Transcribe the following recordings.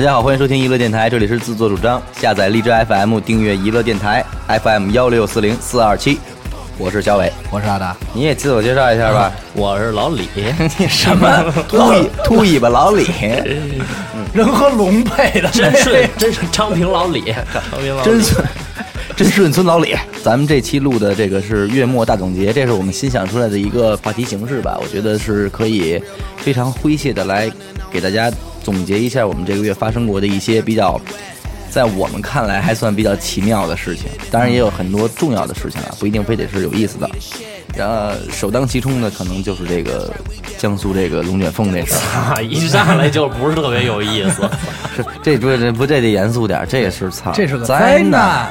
大家好，欢迎收听娱乐电台，这里是自作主张，下载荔枝 FM，订阅娱乐电台 FM 幺六四零四二七，我是小伟，我是阿达，你也自我介绍一下吧。我是老李，你什么秃尾 秃尾巴老李，人和龙配的，真顺真是昌平老李，昌平老李真顺真顺村老李。咱们这期录的这个是月末大总结，这是我们新想出来的一个话题形式吧？我觉得是可以非常诙谐的来给大家总结一下我们这个月发生过的一些比较。在我们看来还算比较奇妙的事情，当然也有很多重要的事情啊，不一定非得是有意思的。然后首当其冲的可能就是这个江苏这个龙卷风这事儿，啊，一上来就不是特别有意思。是这不这不这得严肃点儿，这也是操，这是个灾灾难，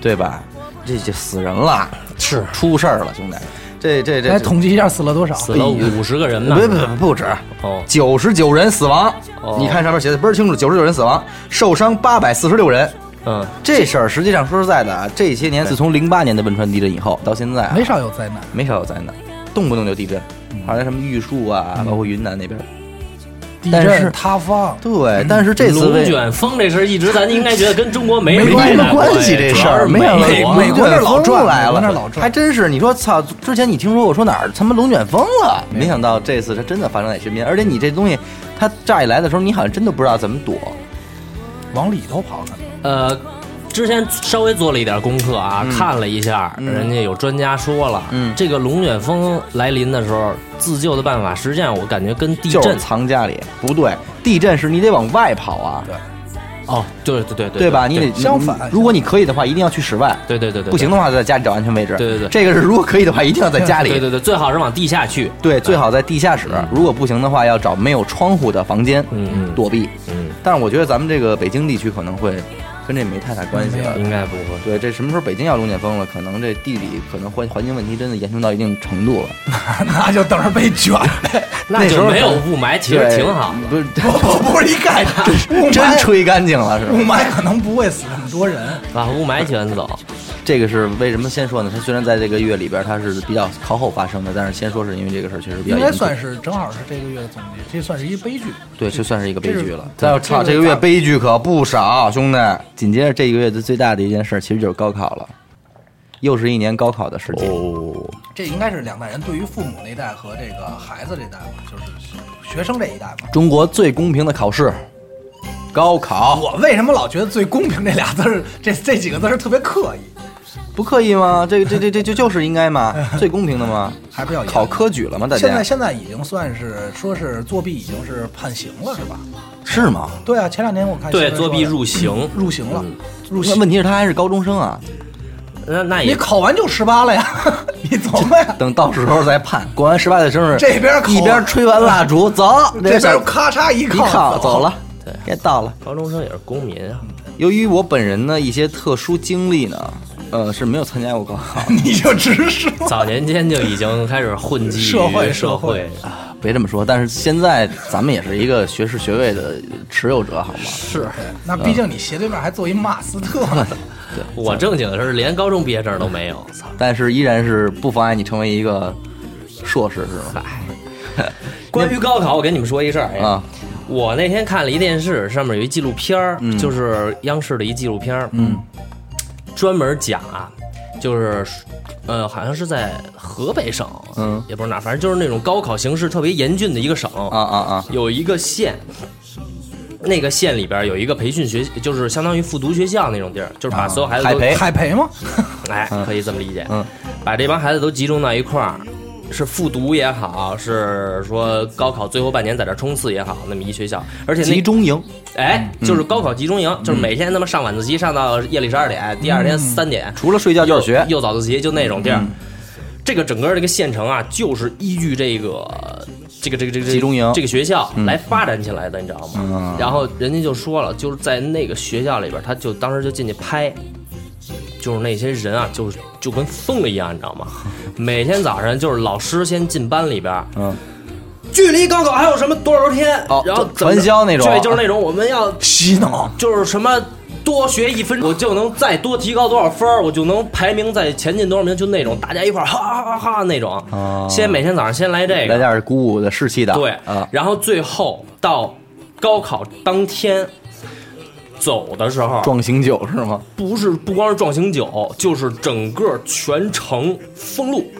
对吧？这就死人了，是出事儿了，兄弟。这这这来统计一下死了多少？死了五十个人呢，不不不不止，哦九十九人死亡。哦你看上面写的倍儿清楚，九十九人死亡，受伤八百四十六人。嗯，这事儿实际上说实在的啊，这些年自从零八年的汶川地震以后到现在啊，没少有灾难。没少有灾难，动不动就地震，好像什么玉树啊，包括云南那边。地但是震、塌方，对，但是这次龙为卷风这事儿一直咱应该觉得跟中国没没什么关系这事儿，主没想到要是美国美国那儿老转来了，还真是。你说操，之前你听说我说哪儿他妈龙卷风了？没想到这次它真的发生在身边，而且你这东西它乍一来的时候，你好像真的不知道怎么躲。往里头跑可能。呃，之前稍微做了一点功课啊，嗯看了一下，嗯人家有专家说了，嗯这个龙卷风来临的时候，自救的办法，实际上我感觉跟地就是震藏家里，不对，地震是你得往外跑啊，对哦，对对对对对吧？你得相反如果你可以的话，一定要去室外。对对对对，不行的话，就在家里找安全位置。对对对这个是如果可以的话，一定要在家里。对对对，最好是往地下去，对，最好在地下室。如果不行的话，要找没有窗户的房间嗯嗯躲避。嗯，但是我觉得咱们这个北京地区可能会跟这没太大关系了。应该不会。对，这什么时候北京要龙卷风了？可能这地理可能环环境问题真的严重到一定程度了。那就等着被卷呗。那那时候没有雾霾，其实挺好的。不是不不不是一概 念，雾真霾吹干净了是吧雾？霾可能不会死那么多人。把雾霾卷走，这个是为什么先说呢？它虽然在这个月里边它是比较靠后发生的，但是先说是因为这个事儿确实比较应该算。是正好是这个月的总结，这算是一悲剧。对，这算是一个悲剧了。再操，这个这个月悲剧可不少，兄弟。紧接着这一个月的最大的一件事，其实就是高考了，又是一年高考的时间。哦，这应该是两代人对于父母那代和这个孩子这代吧，就是学生这一代吧。中国最公平的考试，高考，我为什么老觉得“最公平”这俩字儿，这这几个字儿特别刻意？不刻意吗？这个这这这就就是应该吗？最公平的吗？还不要考科举了吗？大家现在现在已经算是说是作弊已经是判刑了，是吧？是吗？对啊，前两天我看对，作弊入刑，入刑了，入刑。问题是他还是高中生啊，那那也考完就十八了呀，你走呗。等到时候再判。过完十八岁生日，这边考一边吹完蜡烛，走，这边咔嚓一一靠靠走了，对该到了。高中生也是公民啊。由于我本人呢一些特殊经历呢，呃是没有参加过高考。你就直说。早年间就已经开始混迹社会社会啊别这么说，但是现在咱们也是一个学士学位的持有者，好吗？是那毕竟你斜对面还坐一马斯特呢，我正经的是连高中毕业证都没有，操！但是依然是不妨碍你成为一个硕士，是吧？关于高考，我跟你们说一事儿哎啊，我那天看了一电视，上面有一纪录片儿，嗯就是央视的一纪录片儿，嗯，专门讲啊，就是呃，好像是在河北省，嗯，也不是哪，反正就是那种高考形势特别严峻的一个省，啊啊啊，有一个县，那个县里边有一个培训学，就是相当于复读学校那种地儿，就是把所有孩子都，海培海培吗？哎，可以这么理解，嗯，把这帮孩子都集中到一块儿。是复读也好，是说高考最后半年在这冲刺也好，那么一学校，而且集中营，哎，就是高考集中营，就是每天他妈上晚自习上到夜里十二点，第二天三点，除了睡觉就是学。又早自习，就那种地儿嗯。这个整个这个县城啊，就是依据这个这个这个这个集中营这个学校嗯来发展起来的，你知道吗嗯？然后人家就说了，就是在那个学校里边，他就当时就进去拍。就是那些人啊，就是就跟疯了一样，你知道吗？每天早上就是老师先进班里边，嗯，距离高考还有什么多少天？哦然后传销那种对，就是那种我们要洗脑，就是什么多学一分，我就能再多提高多少分儿，我就能排名在前进多少名，就那种大家一块儿哈哈哈哈那种。哦先每天早上先来这个，来点儿鼓舞的士气的。对啊，然后最后到高考当天，走的时候，壮行酒是吗？不是不光是壮行酒，就是整个全城封路，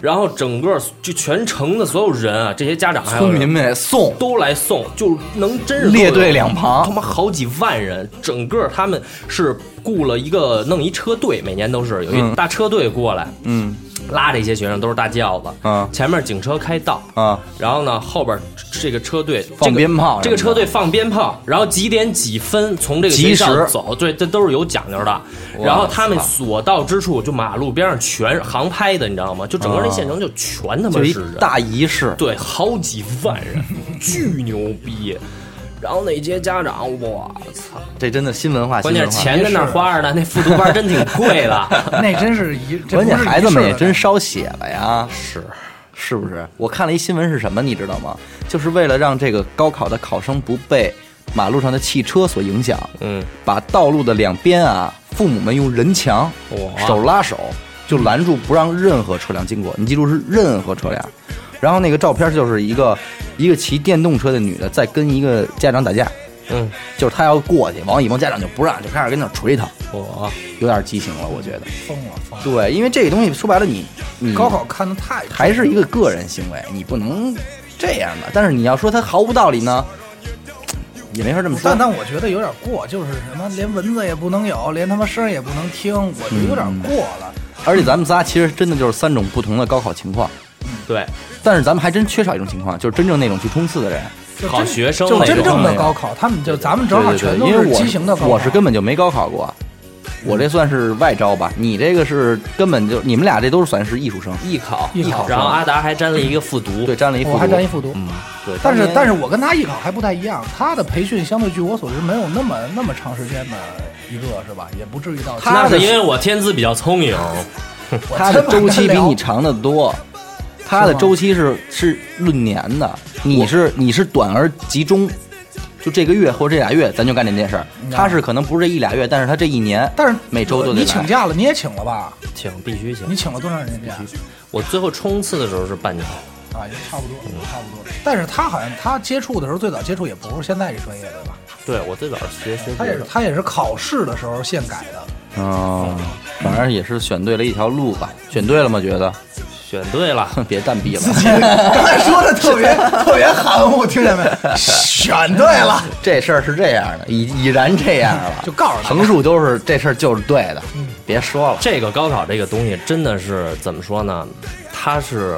然后整个就全城的所有人啊，这些家长还有村民们送。都来送，就能真是列队两旁。他妈好几万人，整个他们是雇了一个弄一车队，每年都是有一大车队过来，嗯拉这些学生都是大轿子，啊前面警车开道，啊，然后呢后边这个车队放鞭炮这个车队放鞭炮，然后几点几分从这个及学校走，对，这都是有讲究的。然后他们所到之处，就马路边上全是航拍的，你知道吗？就整个那县城就全他妈就是人，大仪式。对，好几万人，巨牛逼。然后那些家长，我操！这真的新文化，关键是钱在那儿花着呢，那复读班真挺贵的。那真是一，关键孩子们也真烧血了呀，是，是不是？我看了一新闻是什么，你知道吗？就是为了让这个高考的考生不被马路上的汽车所影响，嗯，把道路的两边啊，父母们用人墙哇手拉手就拦住，不让任何车辆经过。你记住是任何车辆。然后那个照片就是一个一个骑电动车的女的在跟一个家长打架，嗯，就是她要过去，王一萌家长就不让，就开始跟那儿捶她，我有点畸形了，我觉得。疯了疯了。对，因为这个东西说白了你，你高考看的太还是一个个人行为，你不能这样的。但是你要说他毫无道理呢，也没法这么说但。但我觉得有点过，就是什么连蚊子也不能有，连他妈声也不能听，我觉得有点过了。而且咱们仨其实真的就是三种不同的高考情况，对，但是咱们还真缺少一种情况，就是真正那种去冲刺的人。好就真就学生就真正的高考，他们就咱们正好全都是因为我畸形的高考。我是根本就没高考过，我这算是外招吧。你这个是根本就你们俩这都是算是艺术生，艺考，艺考然后阿达还沾了一个复读，对，沾了一复我还沾一复读。嗯，对，但是但是我跟他艺考还不太一样，他的培训相对据我所知没有那么那么长时间的一个是吧？也不至于到他是因为我天资比较聪颖，他的周期比你长得多，他的周期是是论年的，你是你是短而集中，就这个月或者这俩月咱就干这件事儿。嗯他是可能不是这一俩月，但是他这一年，但是每周都得你请来假了，你也请了吧？请必须请你。请了多长时间假？我最后冲刺的时候是半年，啊，也差不多，差不多。但是他好像他接触的时候，最早接触也不是现在这专业对吧？对我最早学学他也是他也是考试的时候现改的。哦，反正也是选对了一条路吧，选对了吗？觉得选对了，别蛋逼了，刚才说的特别 特别含糊，听见没？选对了，这事儿是这样的，已已然这样了，就告诉他横竖都是这事儿就是对的，别说了。这个高考这个东西真的是怎么说呢？它是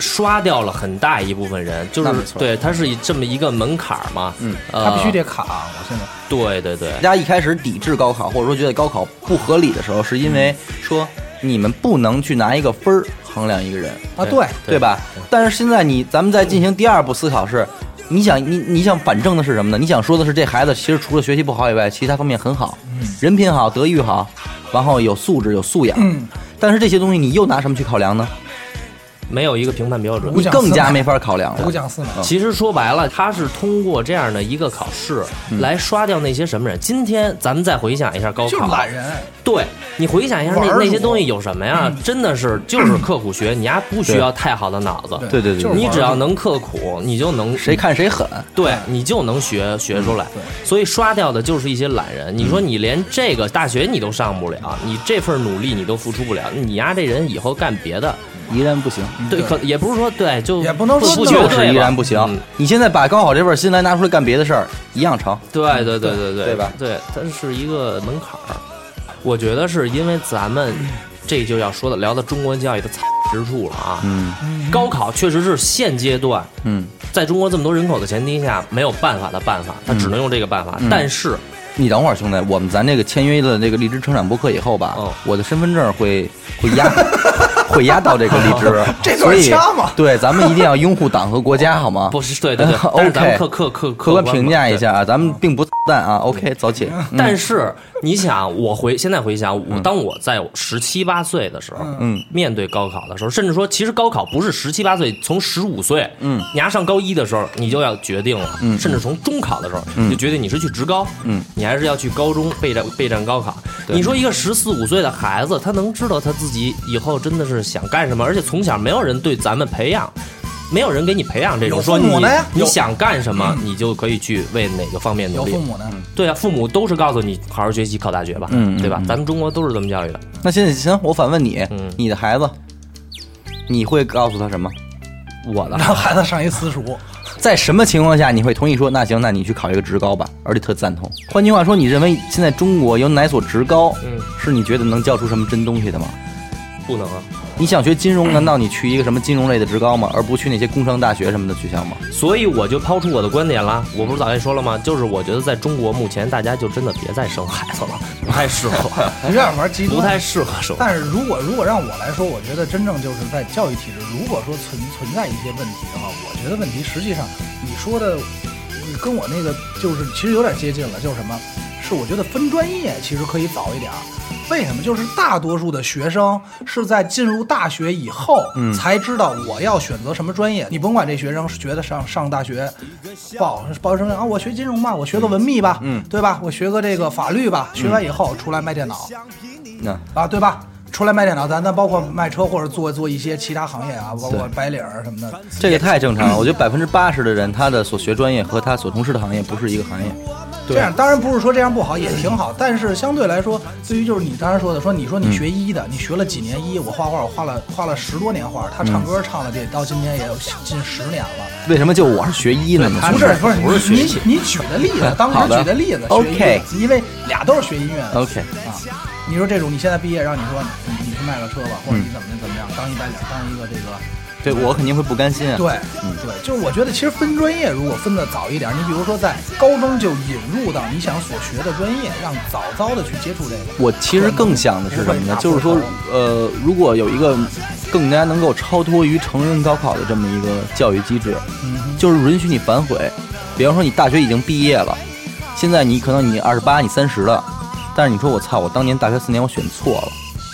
刷掉了很大一部分人，就是那没错对，它是以这么一个门槛儿嘛，嗯，呃他必须得卡。我现在对对对大，家一开始抵制高考，或者说觉得高考不合理的时候，是因为说你们不能去拿一个分儿衡量一个人，啊，对，对吧？但是现在你咱们再进行第二步思考是，你想你你想反证的是什么呢？你想说的是这孩子其实除了学习不好以外，其他方面很好，人品好，德育好，然后有素质有素养。嗯，但是这些东西你又拿什么去考量呢？没有一个评判标准。你更加没法考量了五。讲四美。其实说白了，他是通过这样的一个考试嗯来刷掉那些什么人。今天咱们再回想一下高就是考，懒人，对你回想一下那那些东西有什么呀？真的是就是刻苦学，你丫不需要太好的脑子，对对对你只要能刻苦，你就能谁看谁狠，对你就能学学出来。所以刷掉的就是一些懒人。你说你连这个大学你都上不了，你这份努力你都付出不了，你丫这人以后干别的，依然不行。对，可也不是说对，就也不能说就是依然不行嗯。你现在把高考这份心来拿出来干别的事儿，一样成。对对对对对对吧？对，它是一个门槛儿。我觉得是因为咱们这就要说的聊到中国教育的惨之处了啊。嗯高考确实是现阶段嗯，在中国这么多人口的前提下没有办法的办法，他只能用这个办法。嗯但是你等会儿，兄弟，我们咱这个签约了这个荔枝成长播客以后吧，哦我的身份证会会压 会压到这个荔枝，这段所以掐嘛对，咱们一定要拥护党和国家，好吗？不是对对对，但是咱们 OK 客客客客观评价一下啊，咱们并不淡啊。OK，走起。但是你想，我回现在回想，我当我在十七八岁的时候，嗯，面对高考的时候，甚至说，其实高考不是十七八岁，从十五岁，嗯，你要上高一的时候，你就要决定了，嗯甚至从中考的时候，你就决定你是去职高，嗯，你还是要去高中备战备战高考。你说一个十四五岁的孩子，他能知道他自己以后真的是想干什么？而且从小没有人对咱们培养。没有人给你培养这种有说你你想干什么，你就可以去为哪个方面努力有父。母呢，对啊，父母都是告诉你好好学习，考大学吧，对吧？嗯咱们中国都是这么教育的。那现在行，我反问你，嗯你的孩子，你会告诉他什么？我的让孩子上一私塾，在什么情况下你会同意说那行，那你去考一个职高吧，而且特赞同？换句话说，你认为现在中国有哪所职高，嗯是你觉得能教出什么真东西的吗？不能啊，你想学金融，难道你去一个什么金融类的职高吗？而不去那些工商大学什么的学校吗？所以我就抛出我的观点啦。我不是早跟你说了吗？就是我觉得在中国目前大家就真的别再生孩子了，不太适合，有点玩极端。不太适合生。但是如果如果让我来说，我觉得真正就是在教育体制，如果说存存在一些问题的话，我觉得问题实际上你说的跟我那个就是其实有点接近了，就是什么？是我觉得分专业其实可以早一点儿。为什么？就是大多数的学生是在进入大学以后，才知道我要选择什么专业。你甭管这学生是觉得上上大学报报什么啊，我学金融吧，我学个文秘吧，嗯对吧？我学个这个法律吧，学完以后出来卖电脑，那啊，对吧？出来卖电脑，咱咱包括卖车或者做做一些其他行业啊，包括白领儿什么的。这个太正常了。我觉得百分之八十的人，他的所学专业和他所从事的行业不是一个行业。这样当然不是说这样不好，也挺好。但是相对来说，对于就是你刚才说的，说你说你学医的，你学了几年医，我画画我画了画了十多年画，他唱歌唱了这到今天也有近十年了。为什么就我是学医呢？不是不是不是学你你你举的例子，当时举的例子学 OK 医因为俩都是学音乐的 OK 啊。你说这种你现在毕业，让你说你你去卖个车吧，或者你怎么怎么样，当一白领，当一个这个。对我肯定会不甘心啊。对，对，就是我觉得其实分专业如果分的早一点，你比如说在高中就引入到你想所学的专业，让早早的去接触这个。我其实更想的是什么呢？就是说，呃，如果有一个更加能够超脱于成人高考的这么一个教育机制，就是允许你反悔。比方说，你大学已经毕业了，现在你可能你二十八，你三十了，但是你说我操，我当年大学四年我选错了，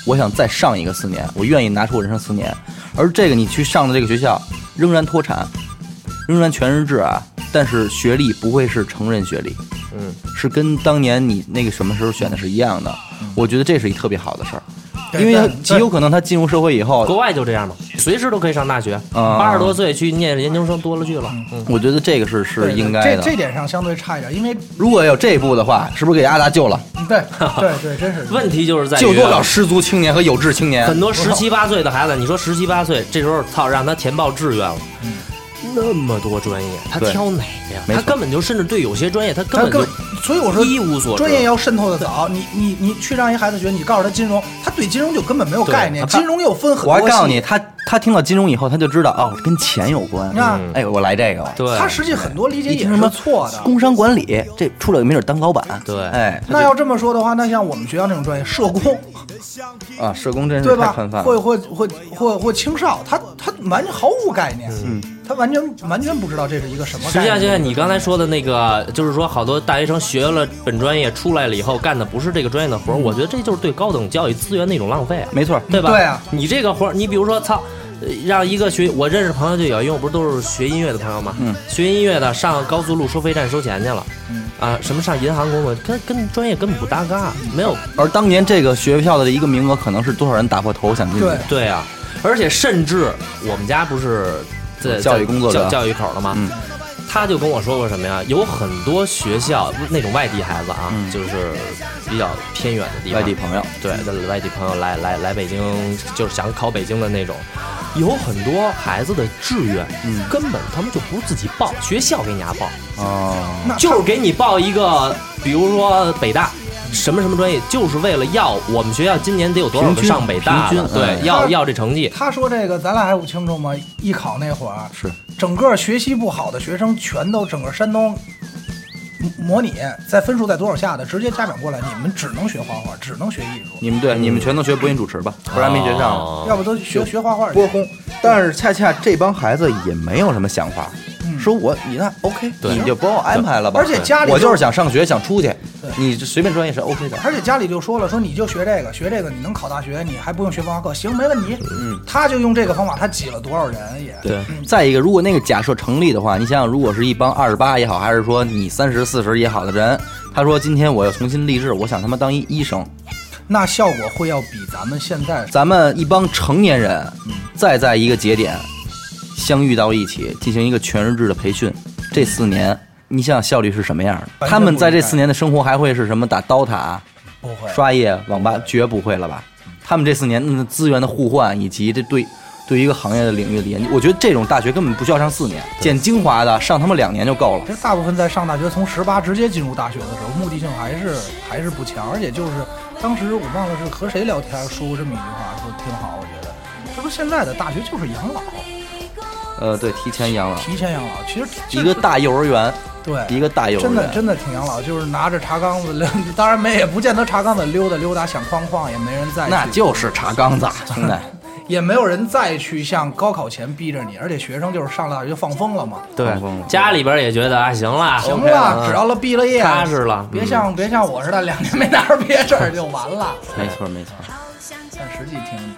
我想再上一个四年，我愿意拿出我人生四年。而这个你去上的这个学校仍然脱产，仍然全日制啊，但是学历不会是成人学历。嗯，是跟当年你那个什么时候选的是一样的。我觉得这是一特别好的事儿，对因为极有可能他进入社会以后，国外就这样嘛，随时都可以上大学，啊八十多岁去念研究生多了去了。嗯，我觉得这个是是应该的。这这点上相对差一点，因为如果有这一步的话，是不是给阿达救了？对对对，真是问题就是在于救多少失足青年和有志青年？很多十七八岁的孩子，你说十七八岁这时候操让他填报志愿了，那么多专业，他挑哪个呀？他根本就甚至对有些专业他根本就所以我说一无所。专业要渗透的早，你你你去让一孩子学，你告诉他金融，他对金融就根本没有概念，金融又分很多。我还告诉你，他他听到金融以后，他就知道哦，跟钱有关。啊哎，我来这个了。对，他实际很多理解也是什么错的。工商管理，这出来没准当老板。对哎，那要这么说的话，那像我们学校那种专业，社工，啊，社工真是对吧太泛泛？或了。或或或或青少，他他完全毫无概念，嗯，他完全完全不知道这是一个什么。实际上，就像你刚才说的那个，就是说，好多大学生学了本专业出来了以后，干的不是这个专业的活儿，我觉得这就是对高等教育资源的一种浪费啊，没错，对吧？对啊，你这个活儿，你比如说，操。呃让一个学我认识朋友就有，因为我不是都是学音乐的朋友嘛，嗯，学音乐的上高速路收费站收钱去了，嗯啊，什么上银行工作，跟跟专业根本不搭嘎，没有而当年这个学校的一个名额，可能是多少人打破头想进去？对对啊，而且甚至我们家不是在教育工作者教教育口了嘛？嗯。他就跟我说过什么呀？有很多学校那种外地孩子啊，嗯。就是比较偏远的地方，外地朋友，对，外地朋友来来来北京，就是想考北京的那种，有很多孩子的志愿，嗯。根本他们就不是自己报，学校给你家报，哦，就是给你报一个，比如说北大。什么什么专业，就是为了要我们学校今年得有多少个上北大的，平均对，嗯要要这成绩。他说这个，咱俩还不清楚吗？艺考那会儿，是整个学习不好的学生全都整个山东模拟，在分数在多少下的，直接家长过来，你们只能学画画，只能学艺术，你们对，你们全都学播音主持吧，不然没学上。哦要不都学学画画。播空，但是恰恰这帮孩子也没有什么想法，嗯说我你那 OK，对你就帮我安排了吧。而且家里我就就是想上学，想出去对，你随便专业是 OK 的。而且家里就说了，说你就学这个，学这个你能考大学，你还不用学文化课，行，没问题。嗯，他就用这个方法，他挤了多少人也。对，再一个，如果那个假设成立的话，你想想，如果是一帮二十八也好，还是说你三十四十也好的人，他说今天我要重新立志，我想他妈当一医生，那效果会要比咱们现在咱们一帮成年人，再在一个节点相遇到一起，进行一个全日制的培训。这四年，你想想效率是什么样的？他们在这四年的生活还会是什么？打刀塔、不会，刷夜、网吧，绝不会了吧？他们这四年嗯资源的互换，以及这对对于一个行业的领域的研究，我觉得这种大学根本不需要上四年，捡精华的上他们两年就够了。其实大部分在上大学从十八直接进入大学的时候，目的性还是还是不强，而且就是当时我忘了是和谁聊天说过这么一句话，说挺好，我觉得，他说现在的大学就是养老，呃，对，提前养老，提前养老，其实一个大幼儿园，对一个大幼儿园，真的真的挺养老，就是拿着茶缸子溜，当然没也不见得茶缸子溜达溜达想框框，也没人再去那就是茶缸子，兄弟。也没有人再去像高考前逼着你，而且学生就是上了大学就放风了嘛。对放风了，家里边也觉得啊，行了，行了，只要了毕了业，踏实了别像别像我似的，两年没拿着毕业证就完了。没错没错。但实际挺挺没什么。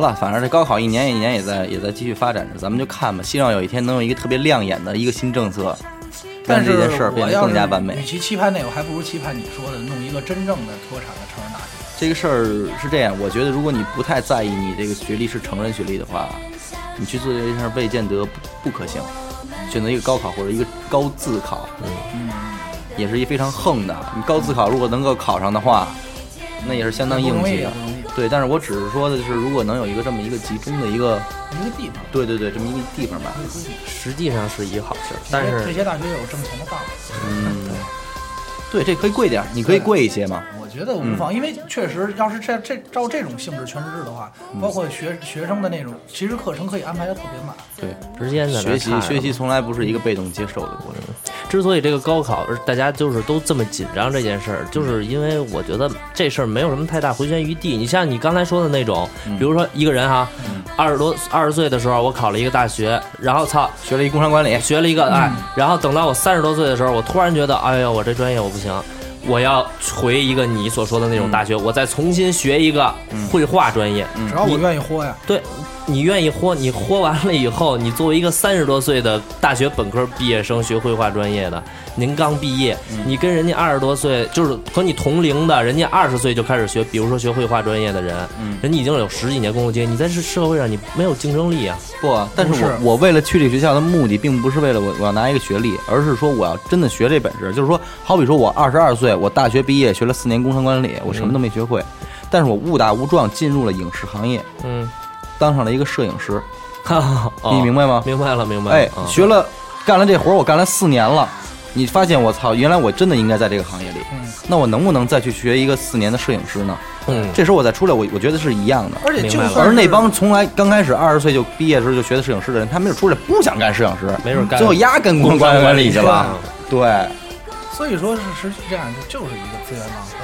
得了，反正这高考一年一年也在也在继续发展着，咱们就看吧。希望有一天能有一个特别亮眼的一个新政策，让但是这件事儿变得更加完美与。其期盼那个，我还不如期盼你说的弄一个真正的脱产的成人大学。这个事儿是这样，我觉得如果你不太在意你这个学历是成人学历的话，你去做这件事儿未见得不不可行。选择一个高考或者一个高自考，嗯，也是一非常横的。你高自考如果能够考上的话，那也是相当硬气的。对，但是我只是说的就是，如果能有一个这么一个集中的一个，一个地方，对对对，这么一个地方吧，实际上是一个好事，但是这些大学有挣钱的办法。嗯，对，这可以贵点儿，你可以贵一些嘛。我觉得无妨，因为确实要是这这照这种性质全日制的话，包括学学生的那种，其实课程可以安排的特别满。对，直接在学习学习从来不是一个被动接受的过程。之所以这个高考大家就是都这么紧张这件事儿，就是因为我觉得这事儿没有什么太大回旋余地。你像你刚才说的那种，比如说一个人哈，二十多二十岁的时候我考了一个大学，然后操学了一工商管理，学了一个哎，然后等到我三十多岁的时候，我突然觉得，哎呦，我这专业我不行。我要回一个你所说的那种大学，我再重新学一个绘画专业。只要我愿意豁呀，对，你愿意豁，你豁完了以后，你作为一个三十多岁的大学本科毕业生，学绘画专业的，您刚毕业，你跟人家二十多岁，就是和你同龄的，人家二十岁就开始学，比如说学绘画专业的人，人家已经有十几年工作经验，你在这社会上你没有竞争力啊。不，但是我我为了去这个学校的目的，并不是为了我我要拿一个学历，而是说我要真的学这本事。就是说，好比说我二十二岁，我大学毕业学了四年工商管理，我什么都没学会，但是我误打误撞进入了影视行业，嗯，当上了一个摄影师，哈 哈，哦 你明白吗？明白了，明白了。哎，嗯学了干了这活儿，我干了四年了。你发现我操，原来我真的应该在这个行业里。嗯那我能不能再去学一个四年的摄影师呢？嗯，这时候我再出来，我我觉得是一样的。而且就而那帮从来刚开始二十岁就毕业的时候就学的摄影师的人，他没准出来不想干摄影师，没准干最后压跟公关管理去了。对所以说是实际这样，就就是一个资源浪费。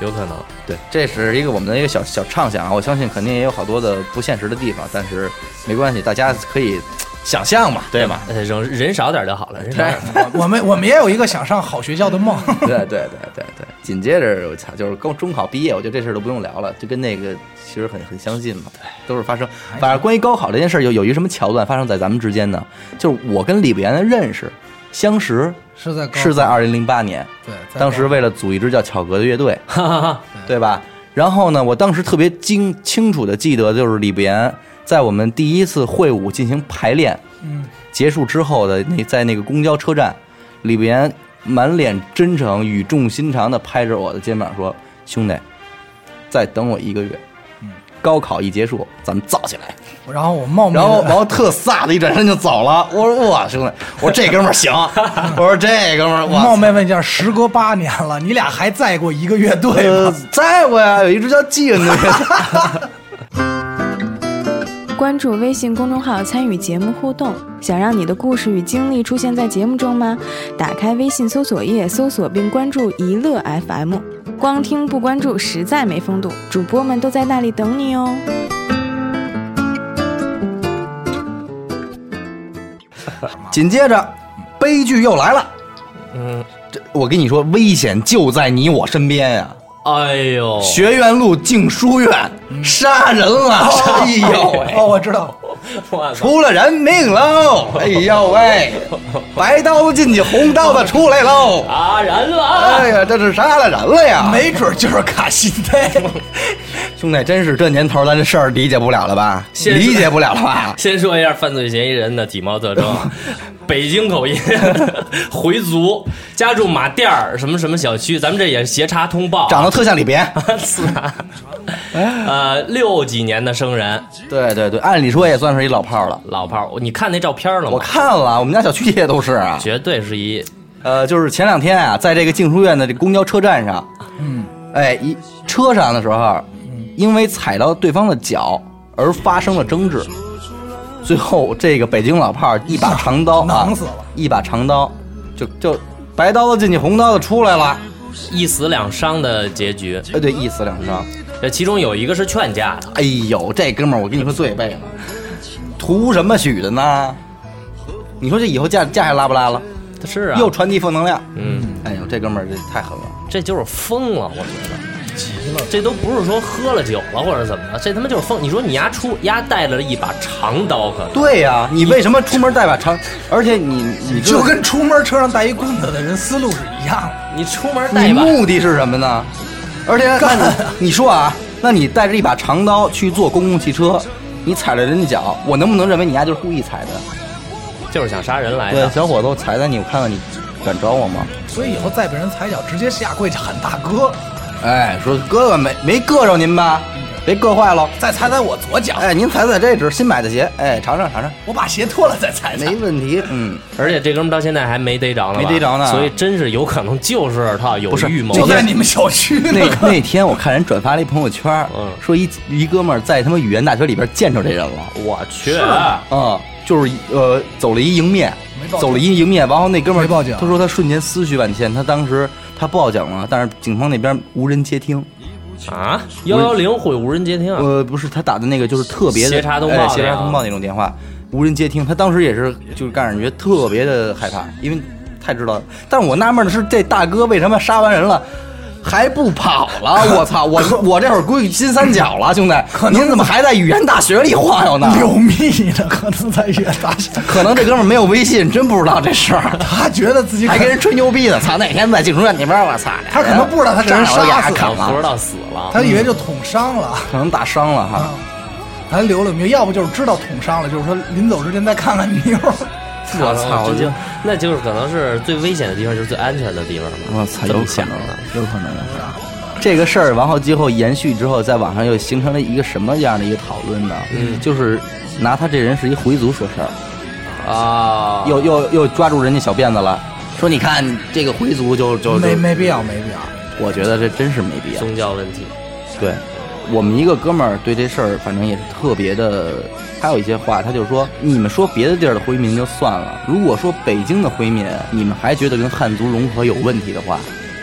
有可能。对，这是一个我们的一个小小畅想啊，我相信肯定也有好多的不现实的地方，但是没关系，大家可以想象嘛，对吗？呃人人少点就好了，人少点。我我们我们也有一个想上好学校的梦。对对对对对，紧接着我操，就是高中考毕业，我觉得这事儿都不用聊了，就跟那个其实很很相近嘛，都是发生。反正关于高考这件事儿，有有一什么桥段发生在咱们之间呢？就是我跟李不言的认识、相识是在是在二零零八年，对，当时为了组一支叫巧格的乐队，哈哈哈。对吧？然后呢，我当时特别清清楚的记得，就是李不言在我们第一次会舞进行排练嗯，结束之后的那在那个公交车站，李不言满脸真诚、语重心长的拍着我的肩膀说：“兄弟，再等我一个月，嗯高考一结束，咱们造起来。”然后我冒昧然后，然后特飒的一转身就走了。我说：“哇，兄弟，我说这哥们儿行。”我说：“这哥们儿，哇冒昧问一下，时隔八年了，你俩还在过一个乐队呃吗？，在过呀，有一支叫纪恩的乐队。”关注微信公众号参与节目互动，想让你的故事与经历出现在节目中吗？打开微信搜索页，搜索并关注“一乐 FM”。光听不关注实在没风度，主播们都在那里等你哦。紧接着，悲剧又来了。嗯，这我跟你说，危险就在你我身边呀、哎呦，学院路静书院杀人了！哎呦喂，哦，我知道！出了人命喽！哎呦喂，白刀子进去，红刀子出来喽！杀人了！哎呀，这是杀了人了呀！没准就是卡西忒。兄弟，真是这年头，咱这事儿理解不了了吧？理解不了了吧？先说一下犯罪嫌疑人的体貌特征：北京口音，回族，家住马甸儿什么什么小区，咱们这也是协查通报啊，长得特像里边。是啊，呃，六几年的生人，对对对，按理说也算是一老炮儿了。老炮儿，你看那照片了吗？我看了，我们家小区也都是啊。绝对是一呃，就是前两天啊，在这个静书院的这公交车站上，嗯，哎，一车上的时候，因为踩到对方的脚而发生了争执，最后这个北京老炮儿 一把长刀啊囊死了，一把长刀，就就白刀子进去，红刀子出来了。一死两伤的结局。哎，对，一死两伤。这其中有一个是劝架的，哎呦，这哥们儿，我跟你说最背了，图什么许的呢？你说这以后架架还拉不拉了？是啊，又传递负能量。嗯，哎呦，这哥们儿这太狠了。这就是疯了，我觉得。急了。这都不是说喝了酒了或者怎么着，这他妈就是疯。你说你丫出丫带了一把长刀，可能对呀、你为什么出门带把长？而且你你就跟出门车上带一棍子的人思路是一样的。你出门带你一把，目的是什么呢？而且那你你说啊，那你带着一把长刀去坐公共汽车，你踩了人家脚，我能不能认为你丫就是故意踩的？就是想杀人来的对，的。小伙子，我踩踩你，我看看你敢找我吗？所以以后再被人踩脚，直接下跪去喊大哥，哎，说哥哥没没硌着您吧？别硌坏了。再踩踩我左脚，哎，您踩踩这只新买的鞋，哎，尝尝尝尝，我把鞋脱了再踩踩没。问题。嗯，而且这哥们到现在还没逮着呢，没逮着呢所以真是有可能就是他有预谋。就在你们小区那呢。那天我看人转发了一朋友圈，嗯说一一哥们在他妈语言大学里边见着这人了。我去，嗯、就是呃走了一迎面走了一迎面，然后那哥们儿没报警他说他瞬间思绪万千，他当时他报警了，但是警方那边无人接听，啊，幺幺零会无人接听啊，呃，不是他打的那个就是特别的协查通报哎协查通报那种电话，无人接听，他当时也是就是感觉特别的害怕，因为太知道了。但是我纳闷的是，这大哥为什么杀完人了？还不跑了！我操！我我这会儿估计金三角了，兄弟，您怎么还在语言大学里晃悠呢？流蜜呢，可能在语言大学，可能这哥们儿没有微信，真不知道这事儿。他觉得自己还跟人吹牛逼呢！操，哪天在静书院那边，我操，他可能不知道他这人杀死了不知道死了。他以为就捅伤了，可能打伤了哈。还留了名，要不就是知道捅伤了，就是说临走之前再看看妞。我操！就那就是可能是最危险的地方，就是最安全的地方嘛。我操，有可能的。，有可能。这个事儿，然后之后延续之后，在网上又形成了一个什么样的一个讨论呢？嗯就是拿他这人是一回族说事儿，啊，又又又抓住人家小辫子了，说你看这个回族就就就没没必要，没必要。我觉得这真是没必要。宗教问题。对，我们一个哥们儿对这事儿，反正也是特别的。还有一些话，他就说：你们说别的地儿的回民就算了，如果说北京的回民，你们还觉得跟汉族融合有问题的话，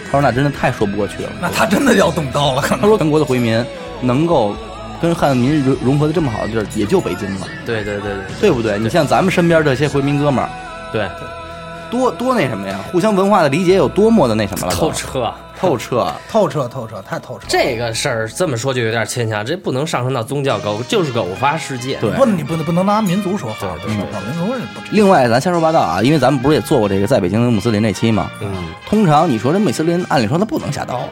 他说那真的太说不过去了。那他真的要动刀了，可能。他说全国的回民能够跟汉民融融合的这么好的地儿，也就北京了，对对对对对不对？你像咱们身边这些回民哥们儿，对，多多那什么呀，互相文化的理解有多么的那什么了，透彻。透彻。透彻透彻，太透彻。这个事儿这么说就有点牵强，这不能上升到宗教高度，就是个偶发事件。对不能你不能不能拿民族说话，对对对？民族是不至于。另外，咱瞎说八道啊，因为咱们不是也做过这个在北京的穆斯林那期吗，嗯，通常你说这穆斯林，按理说他不能下刀啊，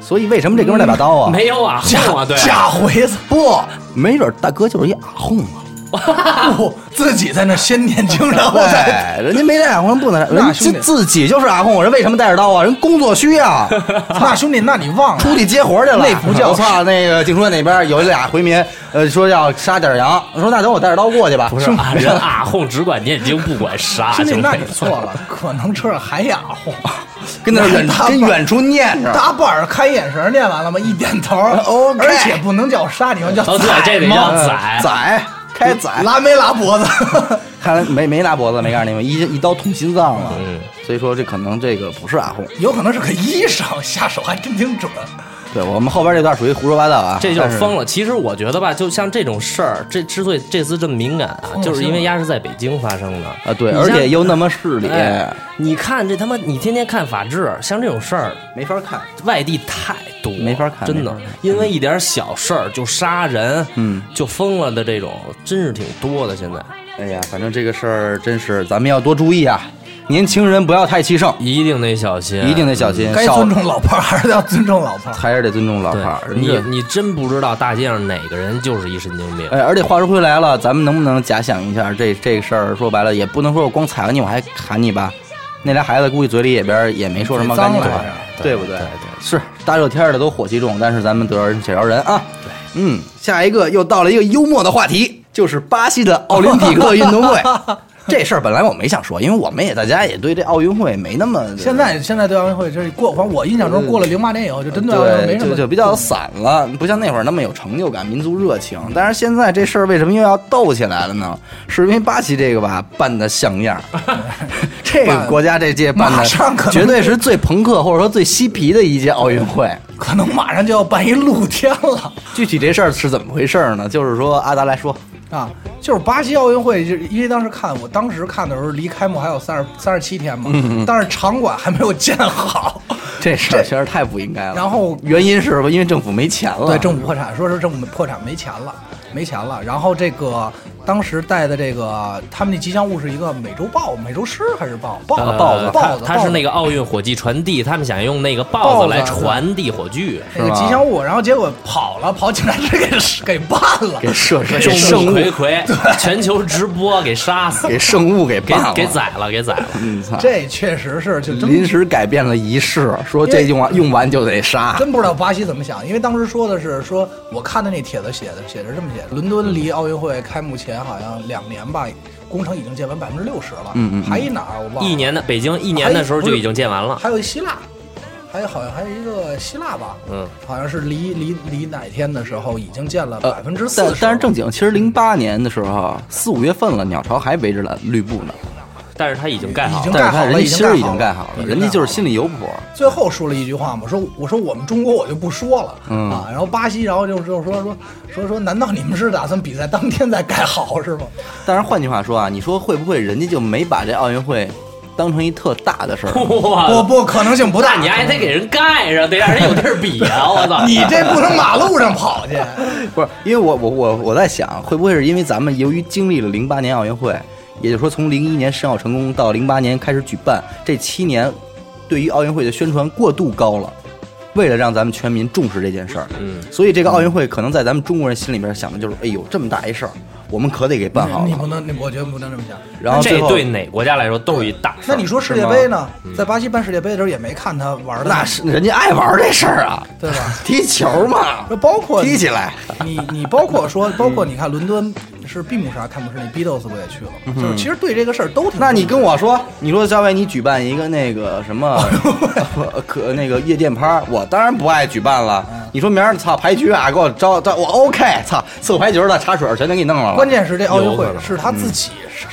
所以为什么这哥们儿带把刀啊？没有啊，后啊，对，假回子不，没准大哥就是一阿訇啊。不自己在那先念经，然后再，人家没带阿訇不能，人 那兄弟自自己就是阿訇，人为什么带着刀啊？人工作需要。那兄弟，那你忘了出去接活去了。那不叫我操！那个静书院那边有俩回民，呃，说要杀点羊，说那等我带着刀过去吧。不是啊，人阿訇只管念经，不管杀，兄弟，那你错了，可能车上还哑訇。跟那远跟远处念着。大板儿看眼神，念完了吗？一点头 OK 而且不能叫杀，你要叫宰这得吗叫宰宰开宰，拉没拉脖子？看来没没拉脖子，没告诉你们，一一刀捅心脏了。嗯，所以说这可能这个不是阿红。有可能是个医生，下手还真挺准。对我们后边这段属于胡说八道啊，这就是疯了。其实我觉得吧，就像这种事儿，这之所以这次这么敏感啊，就是因为丫是在北京发生的啊，对，而且又那么势利，哎，你看这他妈，你天天看法制，像这种事儿，没法看。外地太多，没法看真的因为一点小事儿就杀人，嗯，就疯了的这种，真是挺多的。现在，哎呀，反正这个事儿真是咱们要多注意啊。年轻人不要太气盛，一定得小心，一定得小心，该尊重老炮儿还是要尊重老炮儿。还是得尊重老对炮儿。你你真不知道大街上哪个人就是一神经病。哎，而且话说回来了，咱们能不能假想一下这这个事儿？说白了，也不能说我光踩了你，我还砍你吧。那俩孩子估计嘴里也边也没说什么干净话嘴脏来着，对不对？对是大热天的都火气重，但是咱们得饶人且饶人啊。对，嗯，下一个又到了一个幽默的话题，就是巴西的奥林匹克运动会。这事儿本来我没想说，因为我们也大家也对这奥运会没那么现在现在对奥运会就是过，反正我印象中过了零八年以后，就针对奥运会没，什么就就比较散了，不像那会儿那么有成就感、民族热情。但是现在这事儿为什么又要斗起来了呢？是因为巴西这个吧办的像样，这个国家这届办的绝对是最朋克或者说最嬉皮的一届奥运会。可能马上就要办一露天了 具体这事儿是怎么回事呢？就是说阿达来说，啊！就是巴西奥运会，就因为当时看，我当时看的时候离开幕还有三十三十七天嘛，嗯但是场馆还没有建好，这事儿确实太不应该了。然后原因是因为政府没钱了，对政府破产，说是政府破产没钱了，没钱了。然后这个当时带的这个他们那吉祥物是一个美洲豹、美洲狮还是豹？豹子、呃豹子、豹子，它是那个个奥运火炬传递，他们想用那个豹豹子子来传递火炬。那个吉祥物，然后结果跑了，跑警察局给给办了，给射给众圣物目睽睽，全球直播给杀死，给圣物给给办了，给宰了，给宰了。嗯，这确实是就临时改变了仪式，说这用完用完就得杀。真不知道巴西怎么想，因为当时说的是说，我看的那帖子写的写着这么写：伦敦离奥运会开幕前好像两年吧，工程已经建完百分之六十了。嗯嗯嗯还一哪儿我忘了。一年的北京一年的时候就已经建完了。还有一希腊，还有好像还有一个希腊吧，嗯，好像是离离离哪天的时候已经建了呃百分之四十。但但是正经，其实零八年的时候，四五月份了，鸟巢还围着了绿布呢。但是他已经盖好了已经了。但是他人家盖好了已经芯儿已经盖好了人家就是心里有谱。最后说了一句话嘛，说我说我们中国我就不说了、嗯啊，然后巴西，然后就就说说说说，难道你们是打算比赛当天再盖好是吗？但是换句话说啊，你说会不会人家就没把这奥运会当成一特大的事儿？不，不，可能性不大。你还得给人盖上，得让人有地儿比啊！我操，你这不能马路上跑去。不是，因为我我我我在想，会不会是因为咱们由于经历了零八年奥运会，也就是说从零一年申奥成功到零八年开始举办，这七年对于奥运会的宣传过度高了。为了让咱们全民重视这件事儿，嗯，所以这个奥运会可能在咱们中国人心里边想的就是，哎呦，这么大一事儿，我们可得给办好了。你不能，你我觉得不能这么想。然后最后对哪国家来说都是一大事。那你说世界杯呢？在巴西办世界杯的时候也没看他玩的，那是人家爱玩这事儿啊，对吧？踢球嘛，那包括踢起来。你你包括说，包括你看伦敦是闭幕式还是开幕式，那 Beatles 不也去了吗？就是其实对这个事儿都挺。那你跟我说，你说小伟，你举办一个那个什么 可那个夜店趴，我当然不爱举办了。你说明儿操牌局啊，给我招招我 OK，操四个牌局的茶水全都给你弄上了。关键是这奥运会是他自己是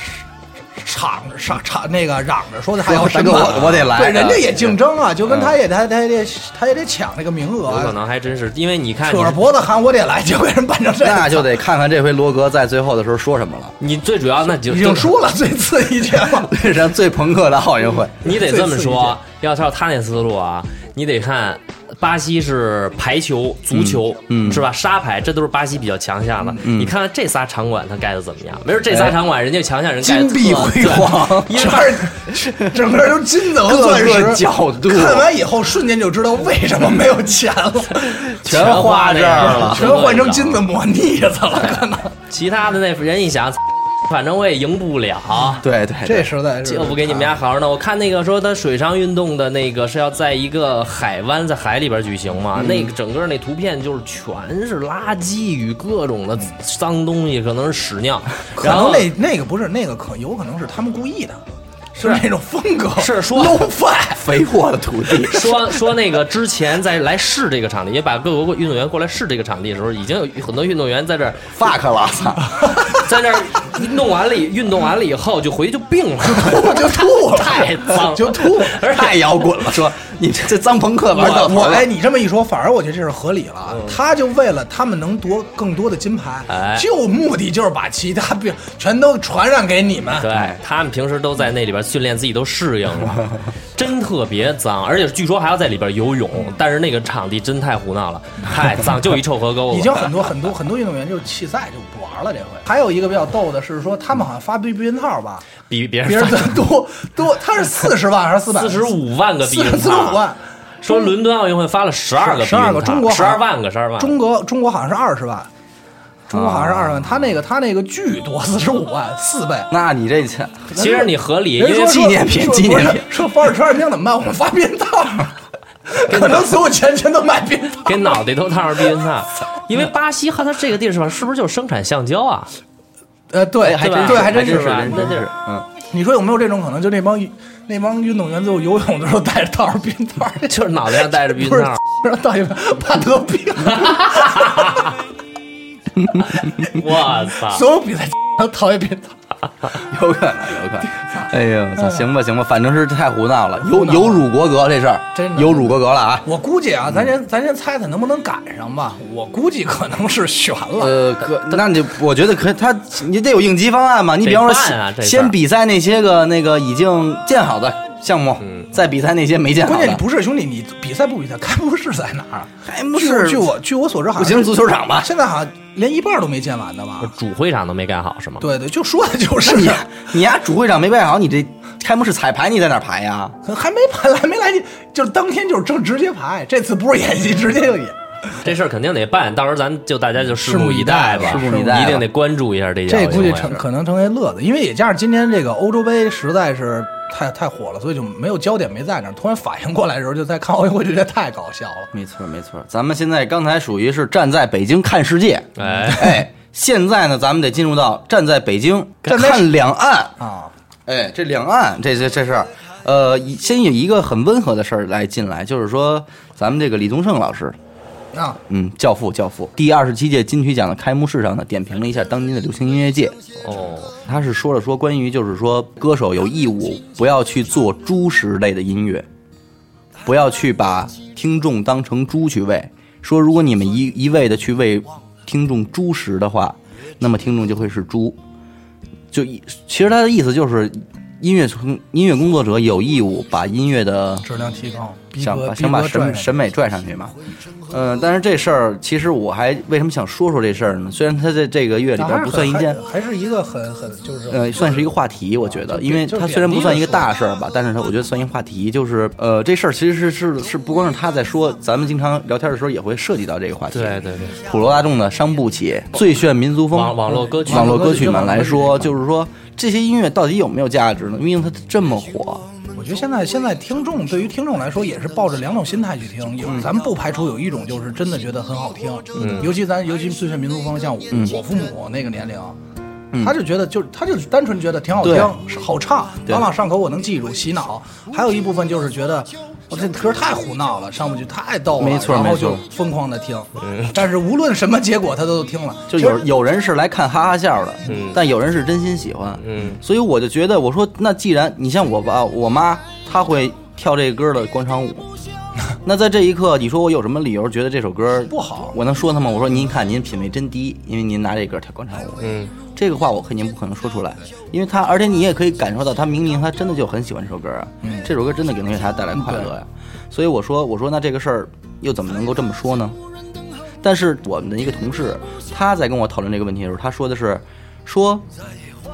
嚷着嚷嚷那个嚷着说的还要申办，我我得来对，人家也竞争啊，就跟嗯。他也他他也得他也得抢那个名额啊，有可能还真是，因为你看你扯着脖子喊我得来，就被人办成这样，那就得看看这回罗格在最后的时候说什么了。你最主要那就已经输了最次一届了。这是最朋克的奥运会。你得这么说，要照他那思路啊，你得看巴西是排球、足球，嗯是吧？沙排这都是巴西比较强项的。嗯你看看这仨场馆它盖的怎么样？没准这仨场馆人家强项人盖的金碧辉煌。因为全是整个都金子和钻石个角度。看完以后瞬间就知道为什么没有钱了，全花这儿了。全换成金子抹腻子了，可能。其他的那人一想，反正我也赢不了。对对，这对实在是就不给你们家好好弄。我看那个说他水上运动的那个是要在一个海湾，在海里边举行嘛，那个整个那图片就是全是垃圾与各种的脏东西，可能是屎尿。可然后能那那个不是那个可有可能是他们故意的，是那种风格，是说 low fi。肥沃的土地。说说那个之前在来试这个场地，也把各国运动员过来试这个场地的时候，已经有很多运动员在这儿 fuck 了，操！在那儿弄完了运动完了以后就回去就病了，就吐了，太脏就吐。而太摇滚了，说你这这脏朋克玩到头了我哎，你这么一说，反而我觉得这是合理了。他就为了他们能夺更多的金牌，哎就目的就是把其他病全都传染给你们。对他们平时都在那里边训练，自己都适应了，真特特别脏，而且据说还要在里边游泳，但是那个场地真太胡闹了，太脏，就一臭河沟。已经很多很多很多运动员就弃赛就不玩了这回。还有一个比较逗的是说，他们好像发避避孕套吧，比别别人人的多多，他是四十万还是四百？四十五万个避孕四十五套，万。说伦敦奥运会发了十二个十，二个中国十二万个，十二万。中国中国好像是二十万，中国好像是二啊十万，他那个他那个巨多，四十五万，四倍。那你这钱其实你合理，因为纪念品纪念品说说保尔车二兵怎么办？我们发避孕套，可能所有钱全都买避孕套。给脑袋都套上避孕套，因为巴西和它这个地方是不是就生产橡胶啊？呃，对，还真对，还真是真是嗯，你说有没有这种可能？就那帮那帮运动员最后游泳的时候带着套上避孕套，就是脑袋上戴着 避孕不是套。让大爷怕得病，我操！所有比赛都讨厌避孕套。有可能，有可能。哎呦，行吧，行吧，反正是太胡闹了，有有辱国格这事儿真，的有辱国格了啊。我估计啊，咱先咱先猜猜能不能赶上吧。我估计可能是悬了。呃，可那你我觉得可他你得有应急方案嘛。你比方说先比赛那些个那个已经建好的项目，再比赛那些没建好关键你。不是兄弟，你比赛不比赛，开幕式在哪儿？开幕式据我据我所知，好像不行足球场吧现在好像连一半都没建完的吧？主会场都没盖好是吗？对对，就说的就是你你呀，主会场没盖好，你这开幕式彩排你在哪排呀？还没排还没来及，就是当天就是正直接排。这次不是演戏，直接就演。这事儿肯定得办，到时候咱就大家就拭目以待吧，拭目以待一定得关注一下这届这估计成可能成为乐子，因为也加上今天这个欧洲杯实在是太太火了，所以就没有焦点没在那儿。突然反应过来的时候，就在看奥运会，就觉得太搞笑了。没错没错，咱们现在刚才属于是站在北京看世界，哎，哎，现在呢，咱们得进入到站在北京站在看两岸。啊，哎，这两岸这这这事儿，呃，先有一个很温和的事儿来进来，就是说咱们这个李宗盛老师，啊，嗯，教父教父，第二十七届金曲奖的开幕式上呢，点评了一下当今的流行音乐界。哦，他是说了说关于就是说歌手有义务不要去做猪食类的音乐，不要去把听众当成猪去喂。说如果你们一一味的去喂听众猪食的话，那么听众就会是猪。就一其实他的意思就是，音乐从音乐工作者有义务把音乐的质量提高，想把想把审审美拽上去嘛。嗯、但是这事儿其实我还为什么想说说这事儿呢？虽然他在这个月里边不算一件。还还是一个很很就是呃，算是一个话题，我觉得，因为就是它虽然不算一个大事儿吧，但是它我觉得算一个话题，就是呃，这事儿其实是是是不光是他在说，咱们经常聊天的时候也会涉及到这个话题。对对对，普罗大众的伤不起，最炫民族风，网网络歌曲网络歌曲们来说，就是说这些音乐到底有没有价值呢？因为它这么火，我觉得现在现在听众对于听众来说也是抱着两种心态去听，有咱们不排除有一种就是真的觉得很好听，嗯，尤其咱尤其最炫民族风，像我,、我父母那个年龄。他就觉得，就他就单纯觉得挺好听好唱，对朗朗上口，我能记住，洗脑。还有一部分就是觉得，我这歌太胡闹了，上不去，太逗了，没错然后没错就疯狂的听。但是无论什么结果，他都听了。就有有人是来看哈哈笑的，嗯但有人是真心喜欢，嗯，所以我就觉得，我说那既然你像我爸我妈，她会跳这歌的广场舞，那在这一刻，你说我有什么理由觉得这首歌不好我能说他吗？我说您看您品味真低，因为您拿这歌跳广场舞。嗯，这个话我肯定不可能说出来，因为他，而且你也可以感受到，他明明他真的就很喜欢这首歌啊，这首歌真的给能给他带来快乐呀。所以我说，我说那这个事儿又怎么能够这么说呢？但是我们的一个同事，他在跟我讨论这个问题的时候，他说的是，说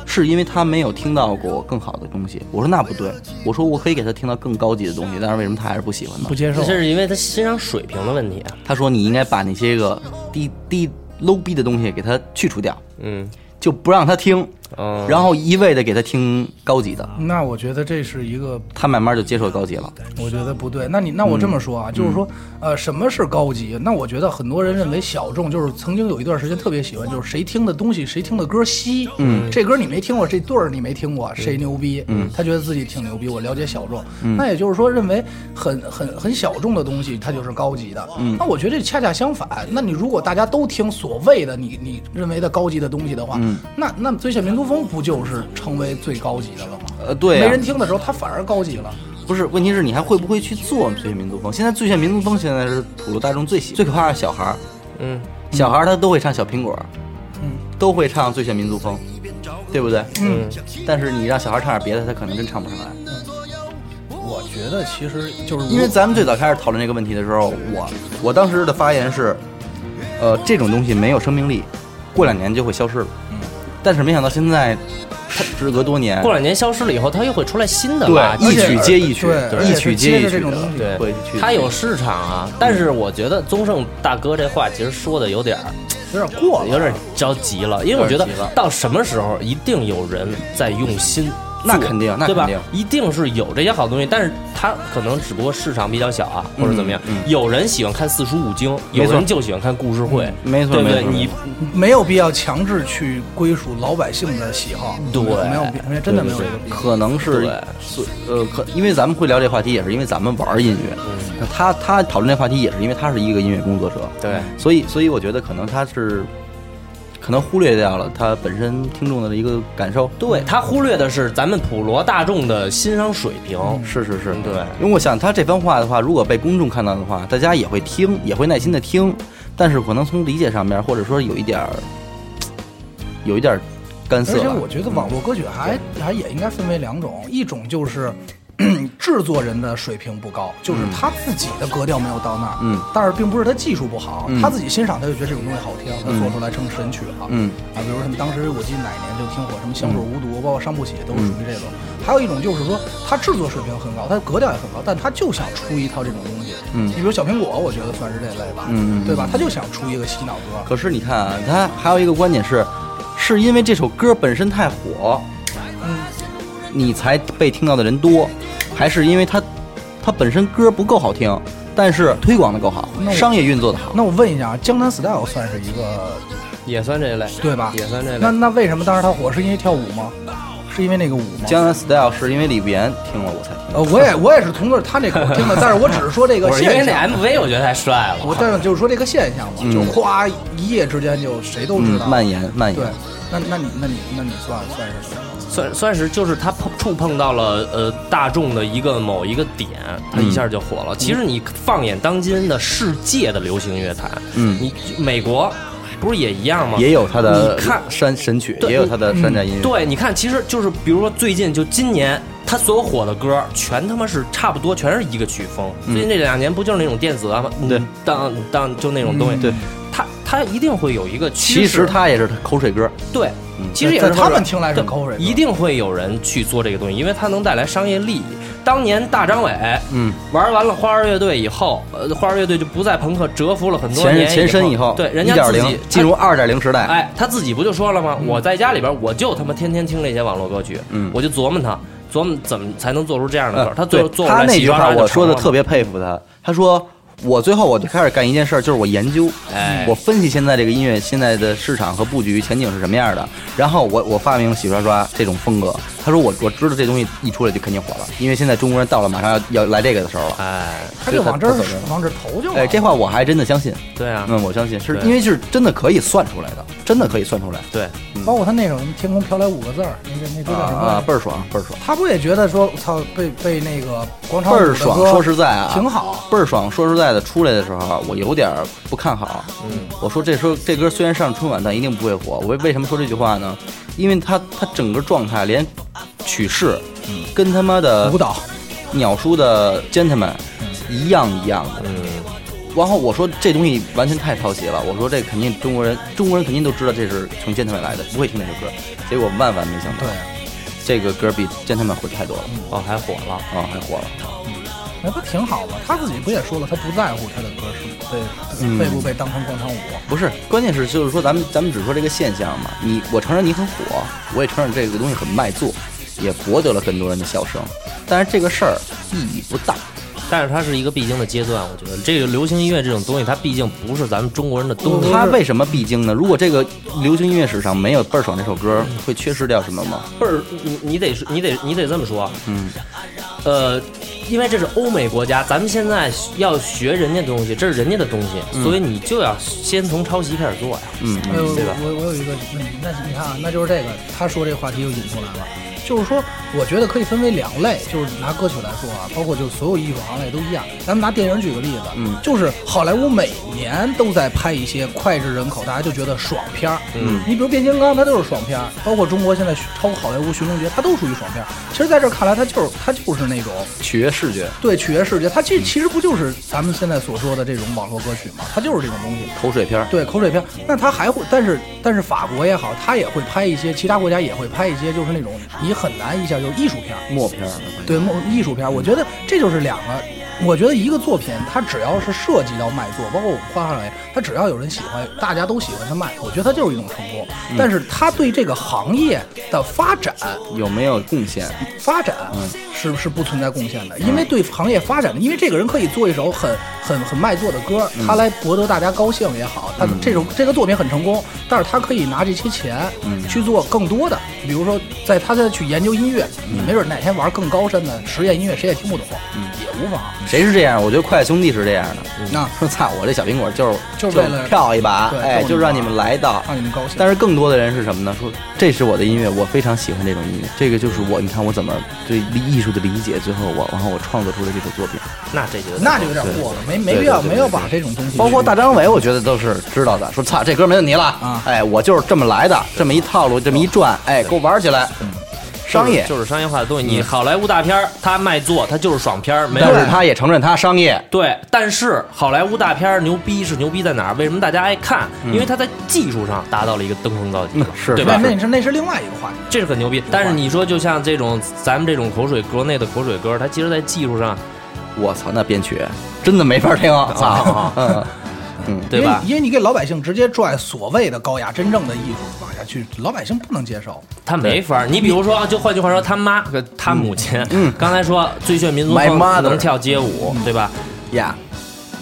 是因为他没有听到过更好的东西。我说那不对，我说我可以给他听到更高级的东西，但是为什么他还是不喜欢呢不？接受这，是因为他欣赏水平的问题啊。他说你应该把那些个低低 low 逼的东西给他去除掉，嗯就不让他听，嗯，然后一味的给他听高级的，那我觉得这是一个他慢慢就接受高级了。我觉得不对。那你那我这么说啊，就是说，呃，什么是高级？那我觉得很多人认为小众，就是曾经有一段时间特别喜欢，就是谁听的东西，谁听的歌稀。嗯，这歌你没听过，这对儿你没听过，谁牛逼？嗯，他觉得自己挺牛逼，我了解小众。那也就是说，认为很很很小众的东西，它就是高级的。嗯，那我觉得这恰恰相反。那你如果大家都听所谓的你你认为的高级的东西的话，那那最炫民族风不就是成为最高级的了吗？呃，对、啊没人，听的时候，它反而高级了。不是，问题是你还会不会去做最炫民族风？现在最炫民族风现在是普罗大众最喜最可怕的是小孩儿，嗯，小孩儿他都会唱小苹果，嗯，都会唱最炫民族风，对不对？嗯，但是你让小孩唱点别的，他可能真唱不上来。我觉得其实就是因为咱们最早开始讨论这个问题的时候，我我当时的发言是，呃，这种东西没有生命力，过两年就会消失了。嗯但是没想到现在，它时隔多年，过两年消失了以后，它又会出来新的吧一曲接一曲，一曲接一曲而且是接着这种东西对它有市场啊。但是我觉得宗盛大哥这话其实说的有点儿有点过了，有点着急了，因为我觉得到什么时候一定有人在用心做。那肯定那对吧肯定？一定是有这些好东西，但是它可能只不过市场比较小啊，或者怎么样。嗯嗯有人喜欢看四书五经，有人就喜欢看故事会，没错对不对？你没有必要强制去归属老百姓的喜好，对没有必没有真的没有这个必要。可能是对所呃，可因为咱们会聊这话题，也是因为咱们玩音乐。嗯那他他讨论这话题，也是因为他是一个音乐工作者。对所以所以我觉得可能他是可能忽略掉了他本身听众的一个感受。对他忽略的是咱们普罗大众的欣赏水平。是是是，对因为我想他这番话的话，如果被公众看到的话，大家也会听，也会耐心的听，但是可能从理解上面，或者说有一点儿，有一点儿干涩吧。而且我觉得网络歌曲还还也应该分为两种，一种就是。制作人的水平不高，就是他自己的格调没有到那儿，嗯，但是并不是他技术不好，嗯。他自己欣赏他就觉得这种东西好听，他做出来成神曲了，嗯。啊，比如什么当时我记得哪一年就挺火，什么香水无毒，包括伤不起都是属于这种。还有一种就是说他制作水平很高，他格调也很高，但他就想出一套这种东西，嗯。你比如小苹果，我觉得算是这类吧，嗯嗯。对吧？他就想出一个洗脑歌，可是你看啊，他还有一个观点是，是因为这首歌本身太火，嗯，你才被听到的人多，还是因为它它本身歌不够好听，但是推广的够好那，我商业运作的好？那我问一下，啊，江南 style 算是一个也算这一类，对吧？也算这类。那那为什么当时他火？是因为跳舞吗？是因为那个舞吗？江南 Style 是因为李不言听了我才听呃，我也我也是从那他那口听的，但是我只是说这个 不是因为那。MV 我觉得太帅了。我但是就是说这个现象嘛，嗯就哗一夜之间就谁都知道。嗯蔓延蔓延对。，那那你那你那你算算是什么？算算是就是他碰触碰到了呃大众的一个某一个点，他一下就火了。其实你放眼当今的世界的流行乐坛，嗯你美国不是也一样吗？也有他的你看山神曲，也有他的山寨音乐。对，你看，其实就是比如说最近就今年，他所有火的歌全他妈是差不多，全是一个曲风。最近这两年不就是那种电子啊，嗯对，当当就那种东西，嗯对，他他一定会有一个趋势。其实他也是口水歌。对嗯，其实也是他们听来是对口水一定会有人去做这个东西，因为它能带来商业利益。当年大张伟，嗯，玩完了花儿乐队以后，呃，花儿乐队就不在朋克蛰伏了很多年前身以后，对，人家自己进入二点零时代。哎，他自己不就说了吗？我在家里边，我就他妈天天听这些网络歌曲，嗯我就琢磨他，琢磨怎么才能做出这样的歌。呃他做他那句话我说的特别佩服他。他说我最后我就开始干一件事儿，就是我研究，哎我分析现在这个音乐现在的市场和布局前景是什么样的，然后我我发明洗刷刷这种风格。他说我我知道这东西一出来就肯定火了，因为现在中国人到了马上要要来这个的时候了。哎，他就往这儿走人往这儿投就。哎，这话我还真的相信，对啊，嗯，我相信是对因为是真的可以算出来的，真的可以算出来。对，包括他那首“天空飘来五个字儿”，那个那歌叫什么？啊啊，倍儿爽，倍儿爽，他不也觉得说，操，被被那个广场舞倍儿爽。说实在啊，挺好。倍儿爽。说实在的，出来的时候我有点不看好。嗯，我说这说这歌虽然上春晚，但一定不会火。我为为什么说这句话呢？因为他他整个状态连曲式，跟他妈的舞蹈，鸟叔的 Gentleman 一样一样的。嗯，然后我说这东西完全太抄袭了。我说这肯定中国人中国人肯定都知道这是从 Gentleman 来的，不会听这首歌。结果万万没想到对，，这个歌比 Gentleman 火太多了哦，还火了。啊，还火了。那不挺好吗？他自己不也说了，他不在乎他的歌是被嗯被不被当成广场舞。不是，关键是就是说，咱们咱们只说这个现象嘛。你我承认你很火，我也承认这个东西很卖座，也博得了很多人的笑声。但是这个事儿意义不大。但是它是一个必经的阶段，我觉得这个流行音乐这种东西，它毕竟不是咱们中国人的东西。它为什么必经呢？如果这个流行音乐史上没有《倍儿爽》这首歌，会缺失掉什么吗？倍儿，你你得是，你得你得这么说，嗯，呃，因为这是欧美国家，咱们现在要学人家的东西，这是人家的东西，所以你就要先从抄袭开始做呀。嗯对吧我我有一个问题，那你看啊，那就是这个，他说这个话题又引出来了。就是说，我觉得可以分为两类，就是拿歌曲来说啊，包括就所有艺术行业都一样。咱们拿电影举个例子，嗯就是好莱坞每年都在拍一些脍炙人口，大家就觉得爽片儿。嗯，你比如变形金刚，它就是爽片儿，包括中国现在超好莱坞寻龙诀，它都属于爽片儿。其实在这儿看来，它就是它就是那种取悦视觉，对取悦视觉，它其其实不就是咱们现在所说的这种网络歌曲吗？它就是这种东西。口水片儿。对口水片儿，那它还会，但是但是法国也好，它也会拍一些，其他国家也会拍一些，就是那种你很难一下就是艺术片，默片儿，对，默艺术片，我觉得这就是两个。我觉得一个作品，它只要是涉及到卖座，包括我们画行业，它只要有人喜欢，大家都喜欢它卖，我觉得它就是一种成功。但是它对这个行业的发展，有没有贡献？发展是是不存在贡献的，因为对行业发展的，因为这个人可以做一首很很很卖座的歌，他来博得大家高兴也好，他这种这个作品很成功，但是他可以拿这些钱去做更多的，比如说在他再去研究音乐，你没准哪天玩更高深的实验音乐，谁也听不懂，也无妨。谁是这样？我觉得快乐兄弟是这样的。那说操，我这小苹果就是就是为了跳一把，对哎，就让你们来到。让你们高兴。但是更多的人是什么呢？说这是我的音乐，我非常喜欢这种音乐，这个就是我，你看我怎么对艺术的理解，最后我然后我创作出了这首作品。那这就那就有点过了，没没必要没有把这种东西，包括大张伟，我觉得都是知道的。说操，这歌没问题了，啊哎，我就是这么来的，这么一套路，这么一转，哎，给我玩起来，商业。就是商业化的东西。你好莱坞大片儿，它卖座，他就是爽片儿，没有但是他也承认他商业，对，但是好莱坞大片儿牛逼是牛逼在哪儿？为什么大家爱看？因为它在技术上达到了一个登峰造极，对吧？那那是那是另外一个话题。这是很牛逼。但是你说，就像这种咱们这种口水国内的口水歌，它其实在技术上，我操，那编曲真的没法听，操，嗯嗯，对吧？因为你给老百姓直接拽所谓的高雅、真正的艺术往下去，老百姓不能接受。他没法儿。你比如说，就换句话说，他妈和他母亲，嗯刚才说最炫民族风 mother 能跳街舞，对吧？呀，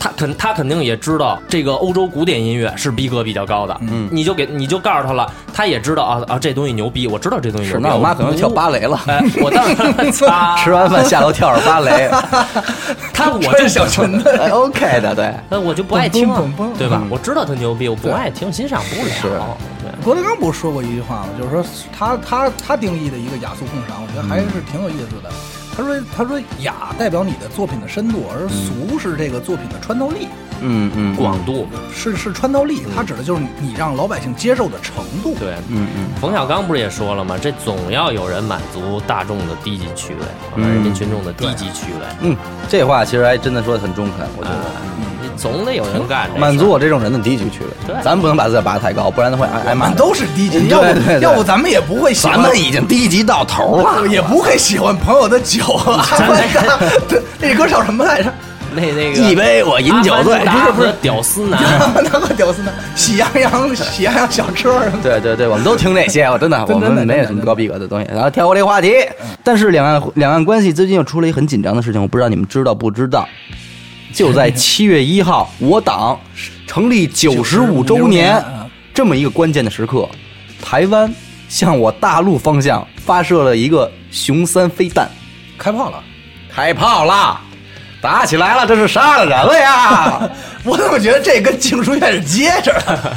他肯他肯定也知道这个欧洲古典音乐是逼格比较高的，嗯你就给你就告诉他了，他也知道啊啊这东西牛逼，我知道这东西牛是，逼。那我妈可能跳芭蕾了。哎，我当然 擦吃完饭下楼跳着芭蕾，他我穿就小裙子，哎 OK 的，对，那我就不爱听对吧嗯？我知道他牛逼，我不爱听，欣赏不了。是对，郭德纲不是说过一句话吗？就是说他他他定义的一个雅俗共赏，我觉得还是挺有意思的。他说他说雅代表你的作品的深度，而俗是这个作品的穿透力，嗯嗯，广度，是是穿透力，它指的就是你让老百姓接受的程度。对。嗯嗯，冯小刚不是也说了吗？这总要有人满足大众的低级趣味，和人民群众的低级趣味。嗯，这话其实还真的说的很中肯，我觉啊得。，你总得有人干满足我这种人的低级趣味，对咱不能把自己拔得太高，不然的话挨挨骂。都是低级，对要不要不咱们也不会喜欢，咱们已经低级到头了，也不会喜欢朋友的酒啊。对，那歌叫什么来着？那那个一杯我饮酒醉不是不是屌丝男，那个屌丝男？喜羊羊，喜羊羊小车什么。对对对，我们都听这些，我真的，我们没有什么高逼格的东西。然后跳过这个话题，但是两岸两岸关系最近又出了一个很紧张的事情，我不知道你们知道不知道？就在七月一号，我党成立九十五周年嗯这么一个关键的时刻，台湾向我大陆方向发射了一个熊三飞弹，开炮了！开炮啦！打起来了，这是杀了人了呀！我怎么觉得这跟静书院是接着的？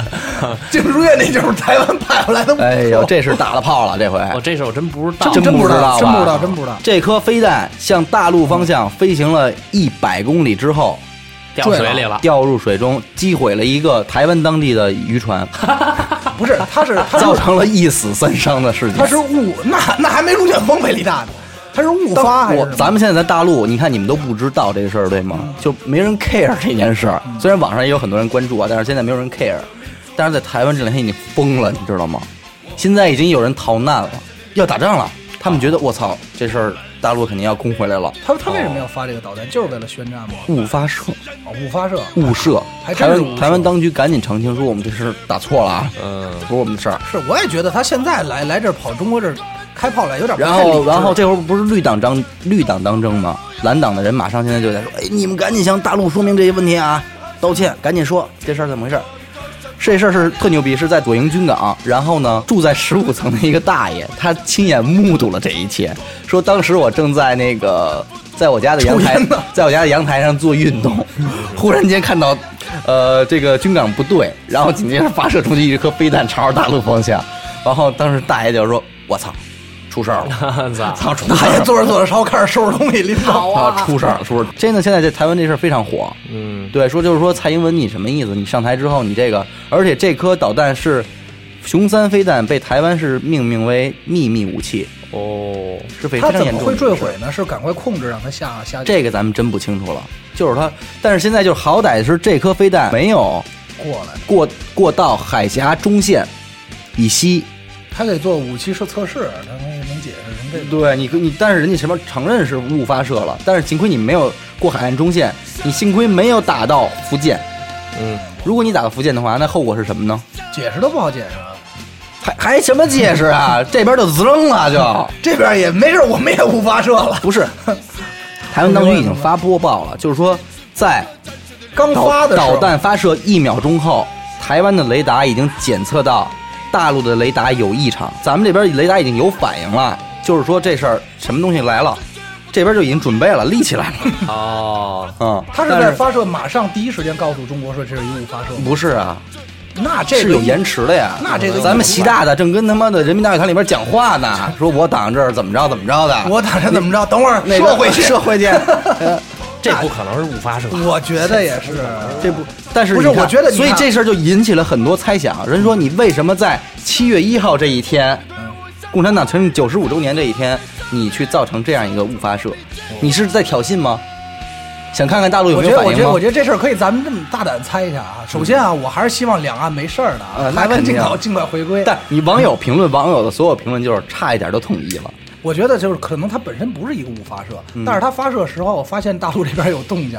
静书院那就是台湾派过来的。哎呦，这是打了炮了，这回我这事我真不知道。真真不知道真不知道，真不知道。这颗飞弹向大陆方向飞行了一百公里之后，掉水里了。掉入水中，击毁了一个台湾当地的渔船，不是，他是他是造成了一死三伤的事情他。是误，那那还没龙卷风威力大呢。他是误发还是咱们现在在大陆，你看你们都不知道这事儿，对吗？就没人 care 这件事儿。虽然网上也有很多人关注啊，但是现在没有人 care。但是在台湾这两天已经疯了，你知道吗？现在已经有人逃难了，要打仗了。他们觉得我操，这事儿大陆肯定要攻回来了，他他为什么要发这个导弹？就是为了宣战吗？误发射。哦，误发射。误射，还台湾台湾当局赶紧澄清说我们这事打错了啊，嗯，不是我们的事儿。是，我也觉得他现在来来这儿跑中国这儿开炮了有点不然后然后这会儿不是绿党当绿党当政吗？蓝党的人马上现在就在说，哎，你们赶紧向大陆说明这些问题啊，道歉，赶紧说这事儿怎么回事儿。这事儿是特牛逼，是在左营军港，然后呢，住在十五层的一个大爷，他亲眼目睹了这一切，说当时我正在那个，在我家的阳台 在我家的阳台上做运动，忽然间看到，呃，这个军港不对，然后紧接着发射出去一颗飞弹朝着大陆方向，然后当时大爷就说：“我操，出出事儿了，操！操，出大爷坐着坐着烧开始收拾东西拎走啊，出事儿了，出事儿。真的，现在这台湾这事儿非常火。嗯，对，说就是说蔡英文你什么意思？你上台之后，你这个，而且这颗导弹是熊三飞弹，被台湾是命名为秘密武器，哦，是非他常严重的。怎么会坠毁呢？是赶快控制让它下下这个咱们真不清楚了。就是他，但是现在就是好歹是这颗飞弹没有过来，过过到海峡中线以西。他得做武器测测试，这个。对你，你但是人家前面承认是误发射了，但是幸亏你没有过海岸中线，你幸亏没有打到福建。嗯，如果你打到福建的话，那后果是什么呢？解释都不好解释啊。还还什么解释啊？这边就滋楞了，就这边也没事，我们也误发射了，不是。台湾当局已经发播报了，就是说在刚发的导弹发射一秒钟后，台湾的雷达已经检测到大陆的雷达有异常，咱们这边雷达已经有反应了，就是说这事儿什么东西来了，这边就已经准备了，立起来了。哦，嗯，他是但在发射马上第一时间告诉中国说这是一误发射吗？不是啊，那这个是有延迟的呀。那这个咱们习大大正跟他妈的人民大会堂里边讲话呢，说我党这儿怎么着怎么着的，我打算怎么着？等会儿那个射回去。射回去。呃 这不可能是误发射。我觉得也是，这不，但是不是你看我觉得你所以这事儿就引起了很多猜想。人说你为什么在七月一号这一天，共产党成立九十五周年这一天，你去造成这样一个误发射？你是在挑衅吗？想看看大陆有我觉得，我觉得，没有反应我？觉得这事儿可以，咱们这么大胆猜一下啊。首先啊，我还是希望两岸没事儿的啊台湾尽早尽快回归。但你网友评论，网友的所有评论就是差一点都统一了。我觉得就是可能它本身不是一个误发射，嗯但是它发射时候发现大陆这边有动静，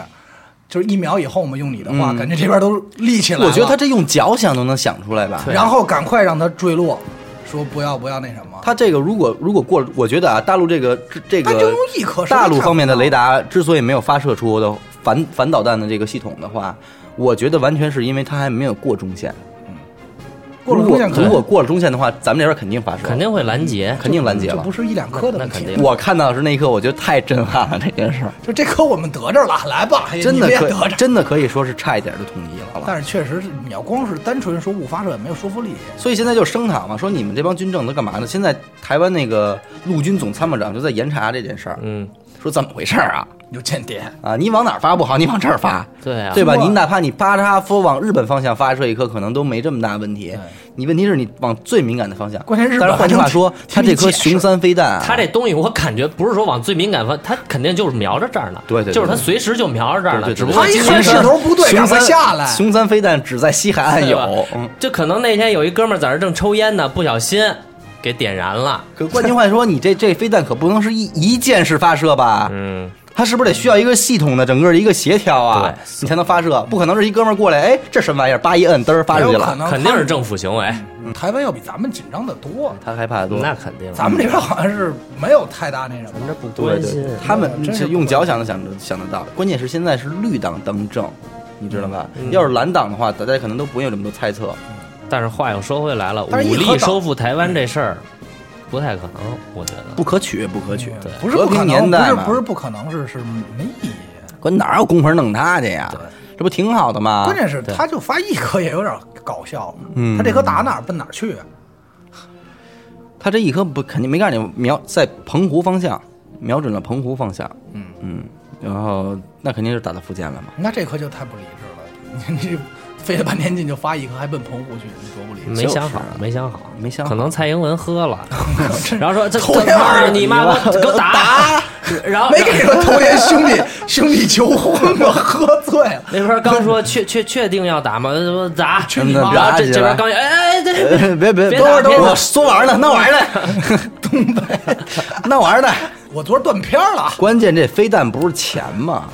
就是一秒以后嘛，用你的话，嗯感觉这边都立起来了。我觉得他这用脚想都能想出来吧。然后赶快让它坠落，说不要不要那什么。他这个如果如果过，我觉得啊，大陆这个这它就个用一颗大陆方面的雷达，达之所以没有发射出的反反导弹的这个系统的话，我觉得完全是因为它还没有过中线。过了如果中线可如果过了中线的话，咱们这边肯定发射，肯定会拦截。肯定拦截了就不。是一两颗的问题。那肯定我看到的是那一刻，我觉得太震撼了，这件事儿就这颗我们得着了，来吧，哎真的得着。真的可以说是差一点就统一了。但是确实是，你要光是单纯说误发射，也没有说服力。所以现在就声讨嘛，说你们这帮军政都干嘛呢？现在台湾那个陆军总参谋长就在严查这件事儿，嗯，说怎么回事儿啊？有间谍，啊，你往哪儿发不好，你往这儿发，对啊，对吧？你哪怕你啪嚓说往日本方向发射一颗，可能都没这么大问题。你问题是你往最敏感的方向。关键日本但是换句话说，还能它这颗熊三飞弹啊，他这东西我感觉不是说往最敏感方，他肯定就是瞄着这儿呢。对对对就是他随时就瞄着这儿呢，对对对只不过他一今天是看势头不对，熊赶快三下来。熊三飞弹只在西海岸有。嗯，就可能那天有一哥们儿在这儿正抽烟呢，不小心给点燃了。可换句话说，你这这飞弹可不能是一一箭式发射吧？嗯，它是不是得需要一个系统的整个的一个协调啊？你才能发射，不可能是一哥们儿过来，哎，这什么玩意儿，叭一摁，嘚儿发出去了。肯定是政府行为，嗯台湾要比咱们紧张的多。他害怕的多。那肯定。咱们这边好像是没有太大那什么。这不对对关心，，他们真是是用脚想都想得想得到。关键是现在是绿党当政，你知道吧？嗯要是蓝党的话，大家可能都不会有这么多猜测。但是话又说回来了，武力收复台湾这事儿不太可能，我觉得。不可取，不可取。对不是不可和平能，不是年代嘛不是不可能，是是没意义。关哪有功夫弄他去呀对？这不挺好的吗？关键是对他就发一颗也有点搞笑。嗯他这颗打哪儿奔哪儿去啊？他这一颗不肯定没告诉你瞄在澎湖方向，瞄准了澎湖方向。嗯嗯，然后那肯定是打到福建了嘛。那这颗就太不理智了。你这费了半天劲就发一颗，还奔澎湖去，你多不理。没想好没想好，没想好可能蔡英文喝了，然后说这头这天晚上你妈给我给我打，然后没给说头天兄弟 兄弟求婚吗？喝醉了。那边刚说确确确定要打吗？说这这边刚哎哎这呃别别，别等会儿等会儿，打别打我说玩呢，闹玩呢，东北，闹玩呢。我昨儿断片儿了，关键这飞弹不是钱吗？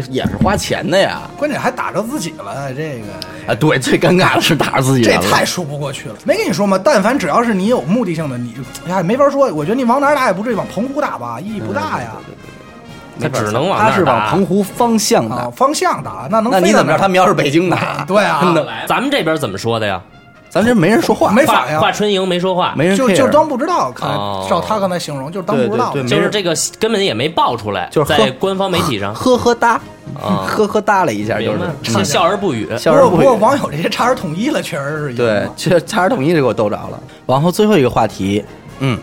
这也是花钱的呀。关键还打着自己了，这个啊，对，最尴尬的是打着自己这人了。太说不过去了。没跟你说吗？但凡只要是你有目的性的，你哎呀没法说。我觉得你往哪儿打也不至于往澎湖打吧，意义不大呀。他只能往他是往澎湖方向啊，打。方向打那能那你怎么知道他瞄是北京打？对啊，咱们这边怎么说的呀？咱这没人说话，没反应华春莹没说话，没人就就当不知道。看哦照他刚才形容，就是当不知道。对对对就是这个根本也没爆出来，就是在官方媒体上，呵呵哒，啊呵呵哒了一下，就是是笑而不语。不过不笑而不语。过网友这些差点统一了，确实是对，这差点统一就给我逗着了。然后最后一个话题，嗯，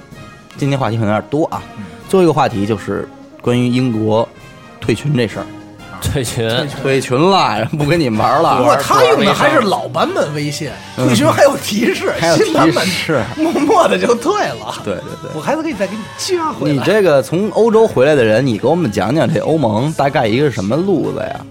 今天话题可能有点多啊。最后一个话题就是关于英国退群这事儿，退群，退群了，不跟你们玩了。不过他用的还是老版本微信，退群还有提示，还有新版本提示默默的就退了。对对对。我还得给你再给你加回来。你这个从欧洲回来的人，你给我们讲讲这欧盟大概一个什么路子呀？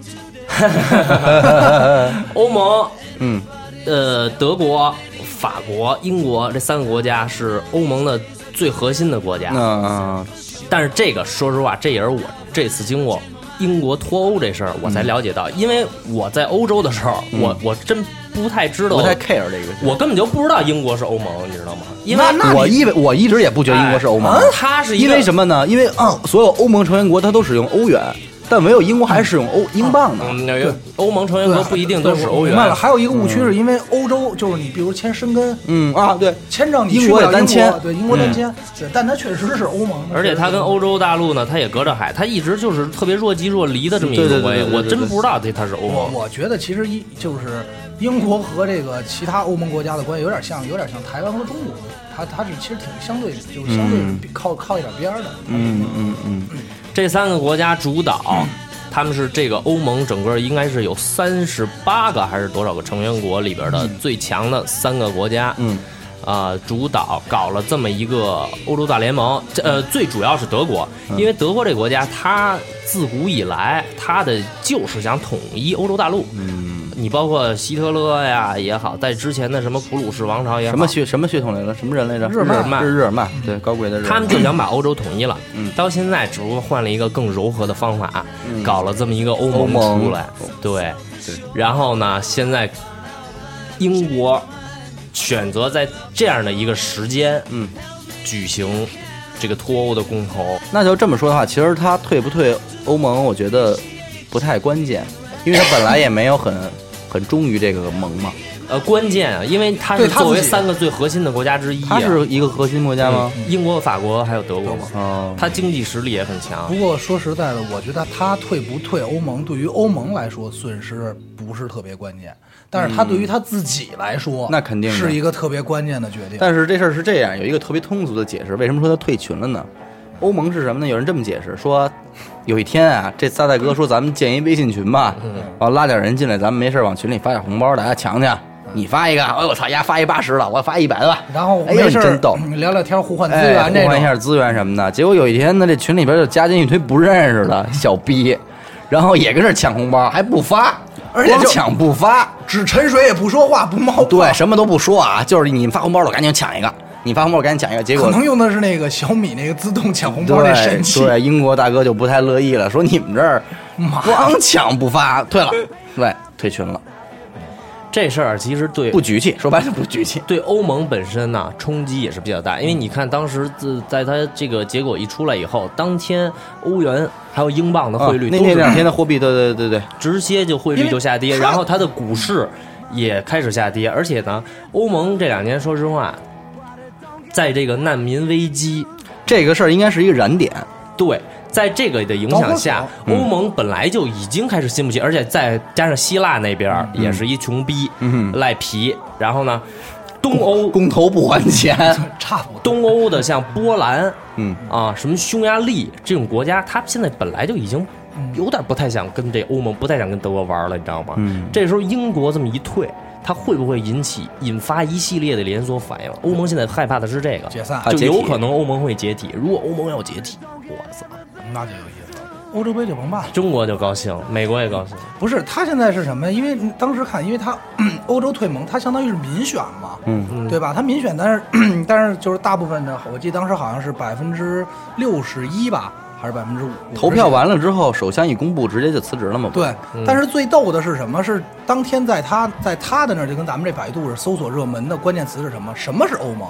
欧盟，嗯，呃，德国、法国、英国这三个国家是欧盟的最核心的国家。嗯但是这个说实话，这也是我这次经过英国脱欧这事儿，我才了解到，因为我在欧洲的时候，我我真不太知道，不太 care 这个。我根本就不知道英国是欧盟，你知道吗？因为那我以为我一直也不觉得英国是欧盟，它是因为什么呢？因为啊，所有欧盟成员国它都使用欧元，但没有英国还使用欧英镑呢。嗯，欧盟成员国不一定都是欧元。明白了，还有一个误区是因为欧洲就是你，比如签申根嗯啊，对，签证，你英去不了英国也单签对英国单签，对，但它确实是欧盟，而且它跟欧洲大陆呢，它也隔着海，它一直就是特别若即若离的这么一个关系。我真不知道这它是欧我盟。我觉得其实一就是英国和这个其他欧盟国家的关系有点像，有点像台湾和中国，它它是其实挺相对，就是相对靠靠一点边儿的。嗯嗯嗯，这三个国家主导，他们是这个欧盟整个应该是有三十八个还是多少个成员国里边的最强的三个国家。嗯，啊、主导搞了这么一个欧洲大联盟。这呃，最主要是德国，因为德国这个国家，它自古以来，它的就是想统一欧洲大陆。嗯，你包括希特勒呀也好，在之前的什么普鲁士王朝也好，什么血什么血统来着？什么人来着？日耳曼日耳曼，对，高贵的日。他们就想把欧洲统一了。嗯到现在只不过换了一个更柔和的方法，嗯搞了这么一个欧盟欧盟出来。对，对然后呢，现在英国选择在这样的一个时间，嗯，举行这个脱欧的公投。那就这么说的话，其实他退不退欧盟，我觉得不太关键，因为他本来也没有很很忠于这个盟嘛。呃，关键啊，因为它是他作为三个最核心的国家之一、啊，他是一个核心国家吗？嗯英国、法国还有德国嘛，哦，它经济实力也很强不。过说实在的，我觉得他退不退欧盟，对于欧盟来说损失不是特别关键，但是他对于他自己来说，那肯定是一个特别关键的决定。但是这事儿是这样，有一个特别通俗的解释，为什么说他退群了呢？欧盟是什么呢？有人这么解释说，有一天啊，这仨大哥说咱们建一微信群吧，然后拉点人进来，咱们没事往群里发点红包，大家抢抢。你发一个，哎我操，丫发一八十了，我发一百的吧。然后没事你真逗，聊聊天，互换资哎，源。互换一下资源什么的。结果有一天呢，这群里边就加进一堆不认识的 小逼，然后也跟这抢红包，还不发，而且光抢不发，只沉水也不说话，不冒泡。对，什么都不说啊，就是你发红包了，赶紧抢一个，你发红包赶紧抢一个，结果可能用的是那个小米那个自动抢红包那神器。对，英国大哥就不太乐意了，说你们这儿光抢不发，退了，对，退群了，这事儿其实对不局气，说白了不局气。对欧盟本身呢冲击也是比较大，因为你看当时自在它这个结果一出来以后，当天欧元还有英镑的汇率啊那那两天的货币，对对对对，直接就汇率就下跌，然后它的股市也开始下跌，而且呢，欧盟这两年说实话，在这个难民危机这个事儿应该是一个燃点。对，在这个的影响下，嗯。欧盟本来就已经开始心不起，而且再加上希腊那边也是一穷逼、嗯赖皮，然后呢，东欧公投不还钱，差不多。东欧的像波兰嗯，啊，什么匈牙利这种国家，他现在本来就已经有点不太想跟这欧盟，不太想跟德国玩了，你知道吗？嗯。这时候英国这么一退，它会不会引起引发一系列的连锁反应？欧盟现在害怕的是这个，解散就有可能欧盟会解体。如果欧盟要解体，我操，那就有意思了。欧洲杯就甭办了。中国就高兴，美国也高兴。不是，他现在是什么？因为当时看，因为他 欧洲退盟，他相当于是民选嘛，嗯对吧？他民选，但是 但是就是大部分的，我记得当时好像是百分之六十一吧，还是百分之五？投票完了之后，首相一公布，直接就辞职了嘛。不对，但是最逗的是什么？是当天在他在他的那儿，就跟咱们这百度是搜索热门的关键词是什么？什么是欧盟？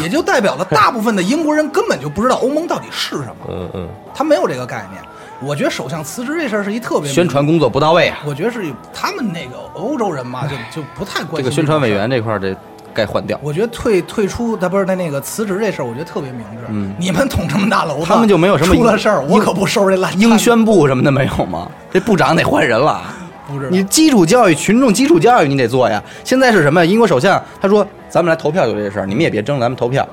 也就代表了大部分的英国人根本就不知道欧盟到底是什么，嗯嗯，他没有这个概念。我觉得首相辞职这事儿是一特别宣传工作不到位啊。我觉得是他们那个欧洲人嘛，就就不太关心这个宣传委。员这块儿得该换掉。我觉得退退出，他不是他那个辞职这事儿，我觉得特别明智。嗯你们捅这么大娄子，他们就没有什么出了事儿，我可不收拾这烂摊子应宣布什么的没有吗？这部长得换人了。啊不是你基础教育、群众基础教育你得做呀。现在是什么？英国首相他说：“咱们来投票就这事儿，你们也别争，咱们投票。”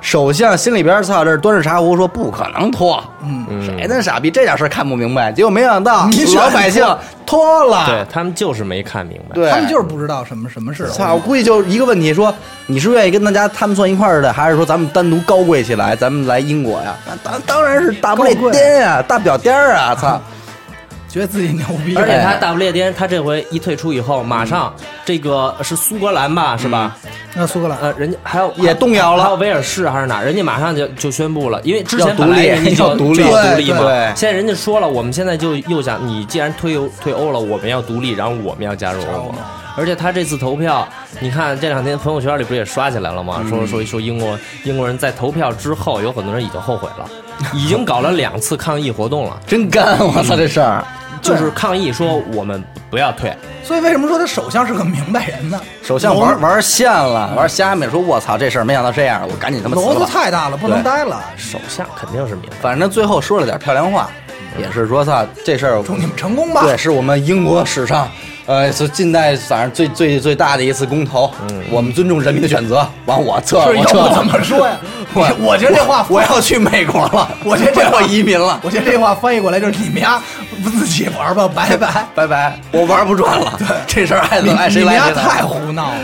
首相心里边操这端着茶壶说不可能脱，嗯，谁那傻逼这点事儿看不明白，结果没想到 你老百姓脱了，对他们就是没看明白。对，他们就是不知道什么什么事。操，我估计就一个问题，说你是愿意跟大家他们算一块儿的，还是说咱们单独高贵起来，咱们来英国呀？那当当然是大不列颠呀，大不了颠儿啊！操，觉得自己牛逼，而且他哎大不列颠，他这回一退出以后，马上这个是苏格兰吧，是吧？那苏格兰。呃，人家还有也动摇了。还有威尔士还是哪儿？人家马上就就宣布了，因为之前要独立本来人家就要独立。就独对立嘛，现在人家说了，我们现在就又想，你既然退欧退欧了，我们要独立，然后我们要加入欧盟。而且他这次投票，你看这两天朋友圈里不是也刷起来了吗？说说说英国英国人在投票之后，有很多人已经后悔了，已经搞了两次抗议活动了，真干！我操，这事儿就是抗议说我们不要退。所以为什么说他首相是个明白人呢？首相玩玩线了，玩瞎美，说我操，这事儿没想到这样，我赶紧他妈辞娄子了。太大了，不能待了。首相肯定是明白。反正最后说了点漂亮话，也是说操这事儿祝你们成功吧。对，是我们英国史上，呃，是近代反正最最最大的一次公投。嗯，我们尊重人民的选择。完，我撤，我撤了。怎么说呀？我我觉得这话，我要去美国了，我觉得这话我要移民了。我觉得这话翻译过来就是你们家不自己玩吧，拜拜。拜拜，我玩不转了。这事儿爱怎么爱谁来谁来。太胡闹了。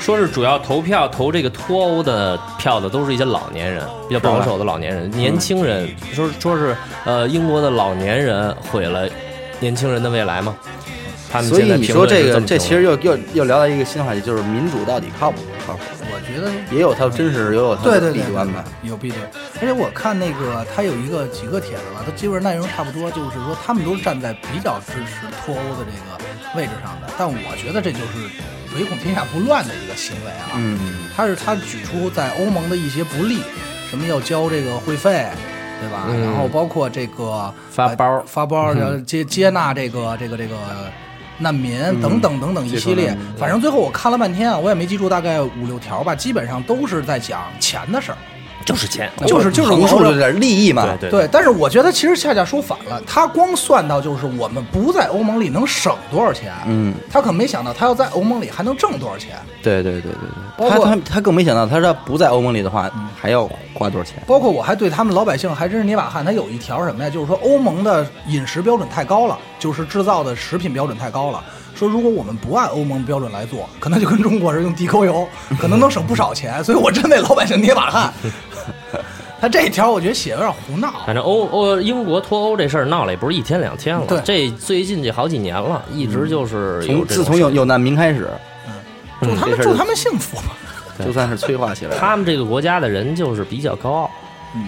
说是主要投票投这个脱欧的票的都是一些老年人，比较保守的老年人，年轻人说说是呃英国的老年人毁了年轻人的未来吗？他们所以你说这个，这其实又又又聊到一个新话题，就是民主到底靠不靠谱？我觉得也有它真实，也有它的对对对弊端吧。有弊端。而且我看那个他有一个几个帖子吧，他基本上内容差不多，就是说他们都是站在比较支持脱欧的这个位置上的。但我觉得这就是唯恐天下不乱的一个行为啊。嗯，他是他举出在欧盟的一些不利，什么要交这个会费，对吧？嗯然后包括这个发包呃发包，嗯然后接接纳这个这个这个难民等等等等一系列。反正最后我看了半天啊，我也没记住大概五六条吧，基本上都是在讲钱的事儿。就是钱，就是就是无数的点利益嘛。对对，但是我觉得其实恰恰说反了，他光算到就是我们不在欧盟里能省多少钱，嗯，他可没想到他要在欧盟里还能挣多少钱。对对对对对，他包括他他更没想到，他说不在欧盟里的话，还要花多少钱？包括我还对他们老百姓还真是捏把汗。他有一条什么呀？就是说欧盟的饮食标准太高了，就是制造的食品标准太高了。说如果我们不按欧盟标准来做，可能就跟中国人用地沟油，可能能省不少钱。所以我真为老百姓捏把汗。他这一条我觉得写的有点胡闹。反正欧欧英国脱欧这事儿闹了也不是一天两天了，对这最近这好几年了，一直就是自从有有难民开始，祝他们祝他们幸福吧。就算是催化起来。他们这个国家的人就是比较高傲。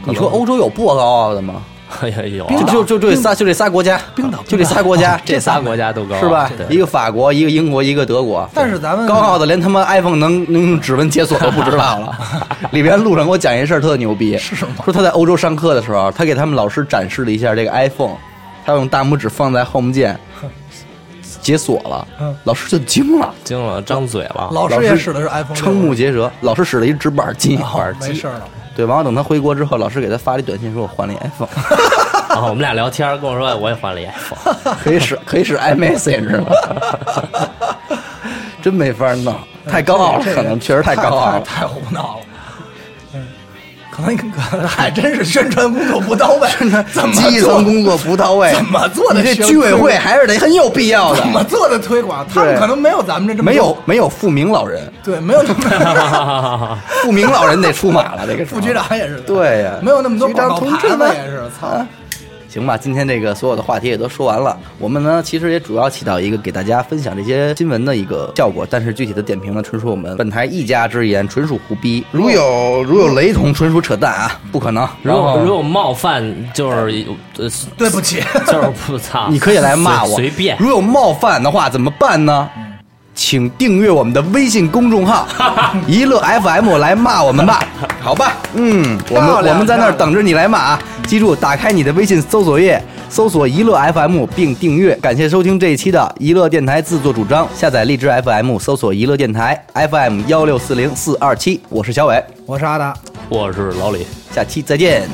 你说欧洲有不高傲的吗？哎呀，有冰就就就这仨，就这仨国家，冰岛就 这仨国家，这仨国家都高，是吧？对？一个法国，一个英国，一个德国。但是咱们高傲的连他妈 iPhone 能能用指纹解锁都不知道了。里边路上给我讲一事儿特牛逼，是吗说他在欧洲上课的时候，他给他们老师展示了一下这个 iPhone，他用大拇指放在 Home 键解锁了。嗯，老师就惊了，惊了，张嘴了。老师也使的是 iPhone，瞠目结舌。老师使了一直板机，哦没事儿了。对，完了等他回国之后，老师给他发了一短信，说我换了一 iPhone，然 后 我们俩聊天，跟我说我也换了一 iPhone。可以使可以使 iMessage 了，真没法弄，太高傲了，可能确实太高傲了。太太胡闹了。嗯，可能可能还真是宣传工作不到位，怎么基层工作不到位，怎么做的你这居委会还是得很有必要的怎。么做的推广？他们可能没有咱们这这么没有没有富明老人，对，没有那么 富明老人得出马了，这个副局长也是对呀，没有那么多局长广告同志子也是，操！行吧，今天这个所有的话题也都说完了。我们呢，其实也主要起到一个给大家分享这些新闻的一个效果，但是具体的点评呢，纯属我们本台一家之言，纯属胡逼。如有如有雷同，纯属扯淡啊，不可能。如然后果如有冒犯，就是呃，对不起，就是不操，你可以来骂我，随随便。如有冒犯的话，怎么办呢？请订阅我们的微信公众号“ 一乐 FM” 来骂我们吧，好吧？嗯，我们我们在那儿等着你来骂啊！记住，打开你的微信搜索页，搜索“一乐 FM” 并订阅。感谢收听这一期的一乐电台自作主张，下载荔枝 FM，搜索“一乐电台 FM 幺六四零四二七”，我是小伟，我是阿达。我是老李。下期再见。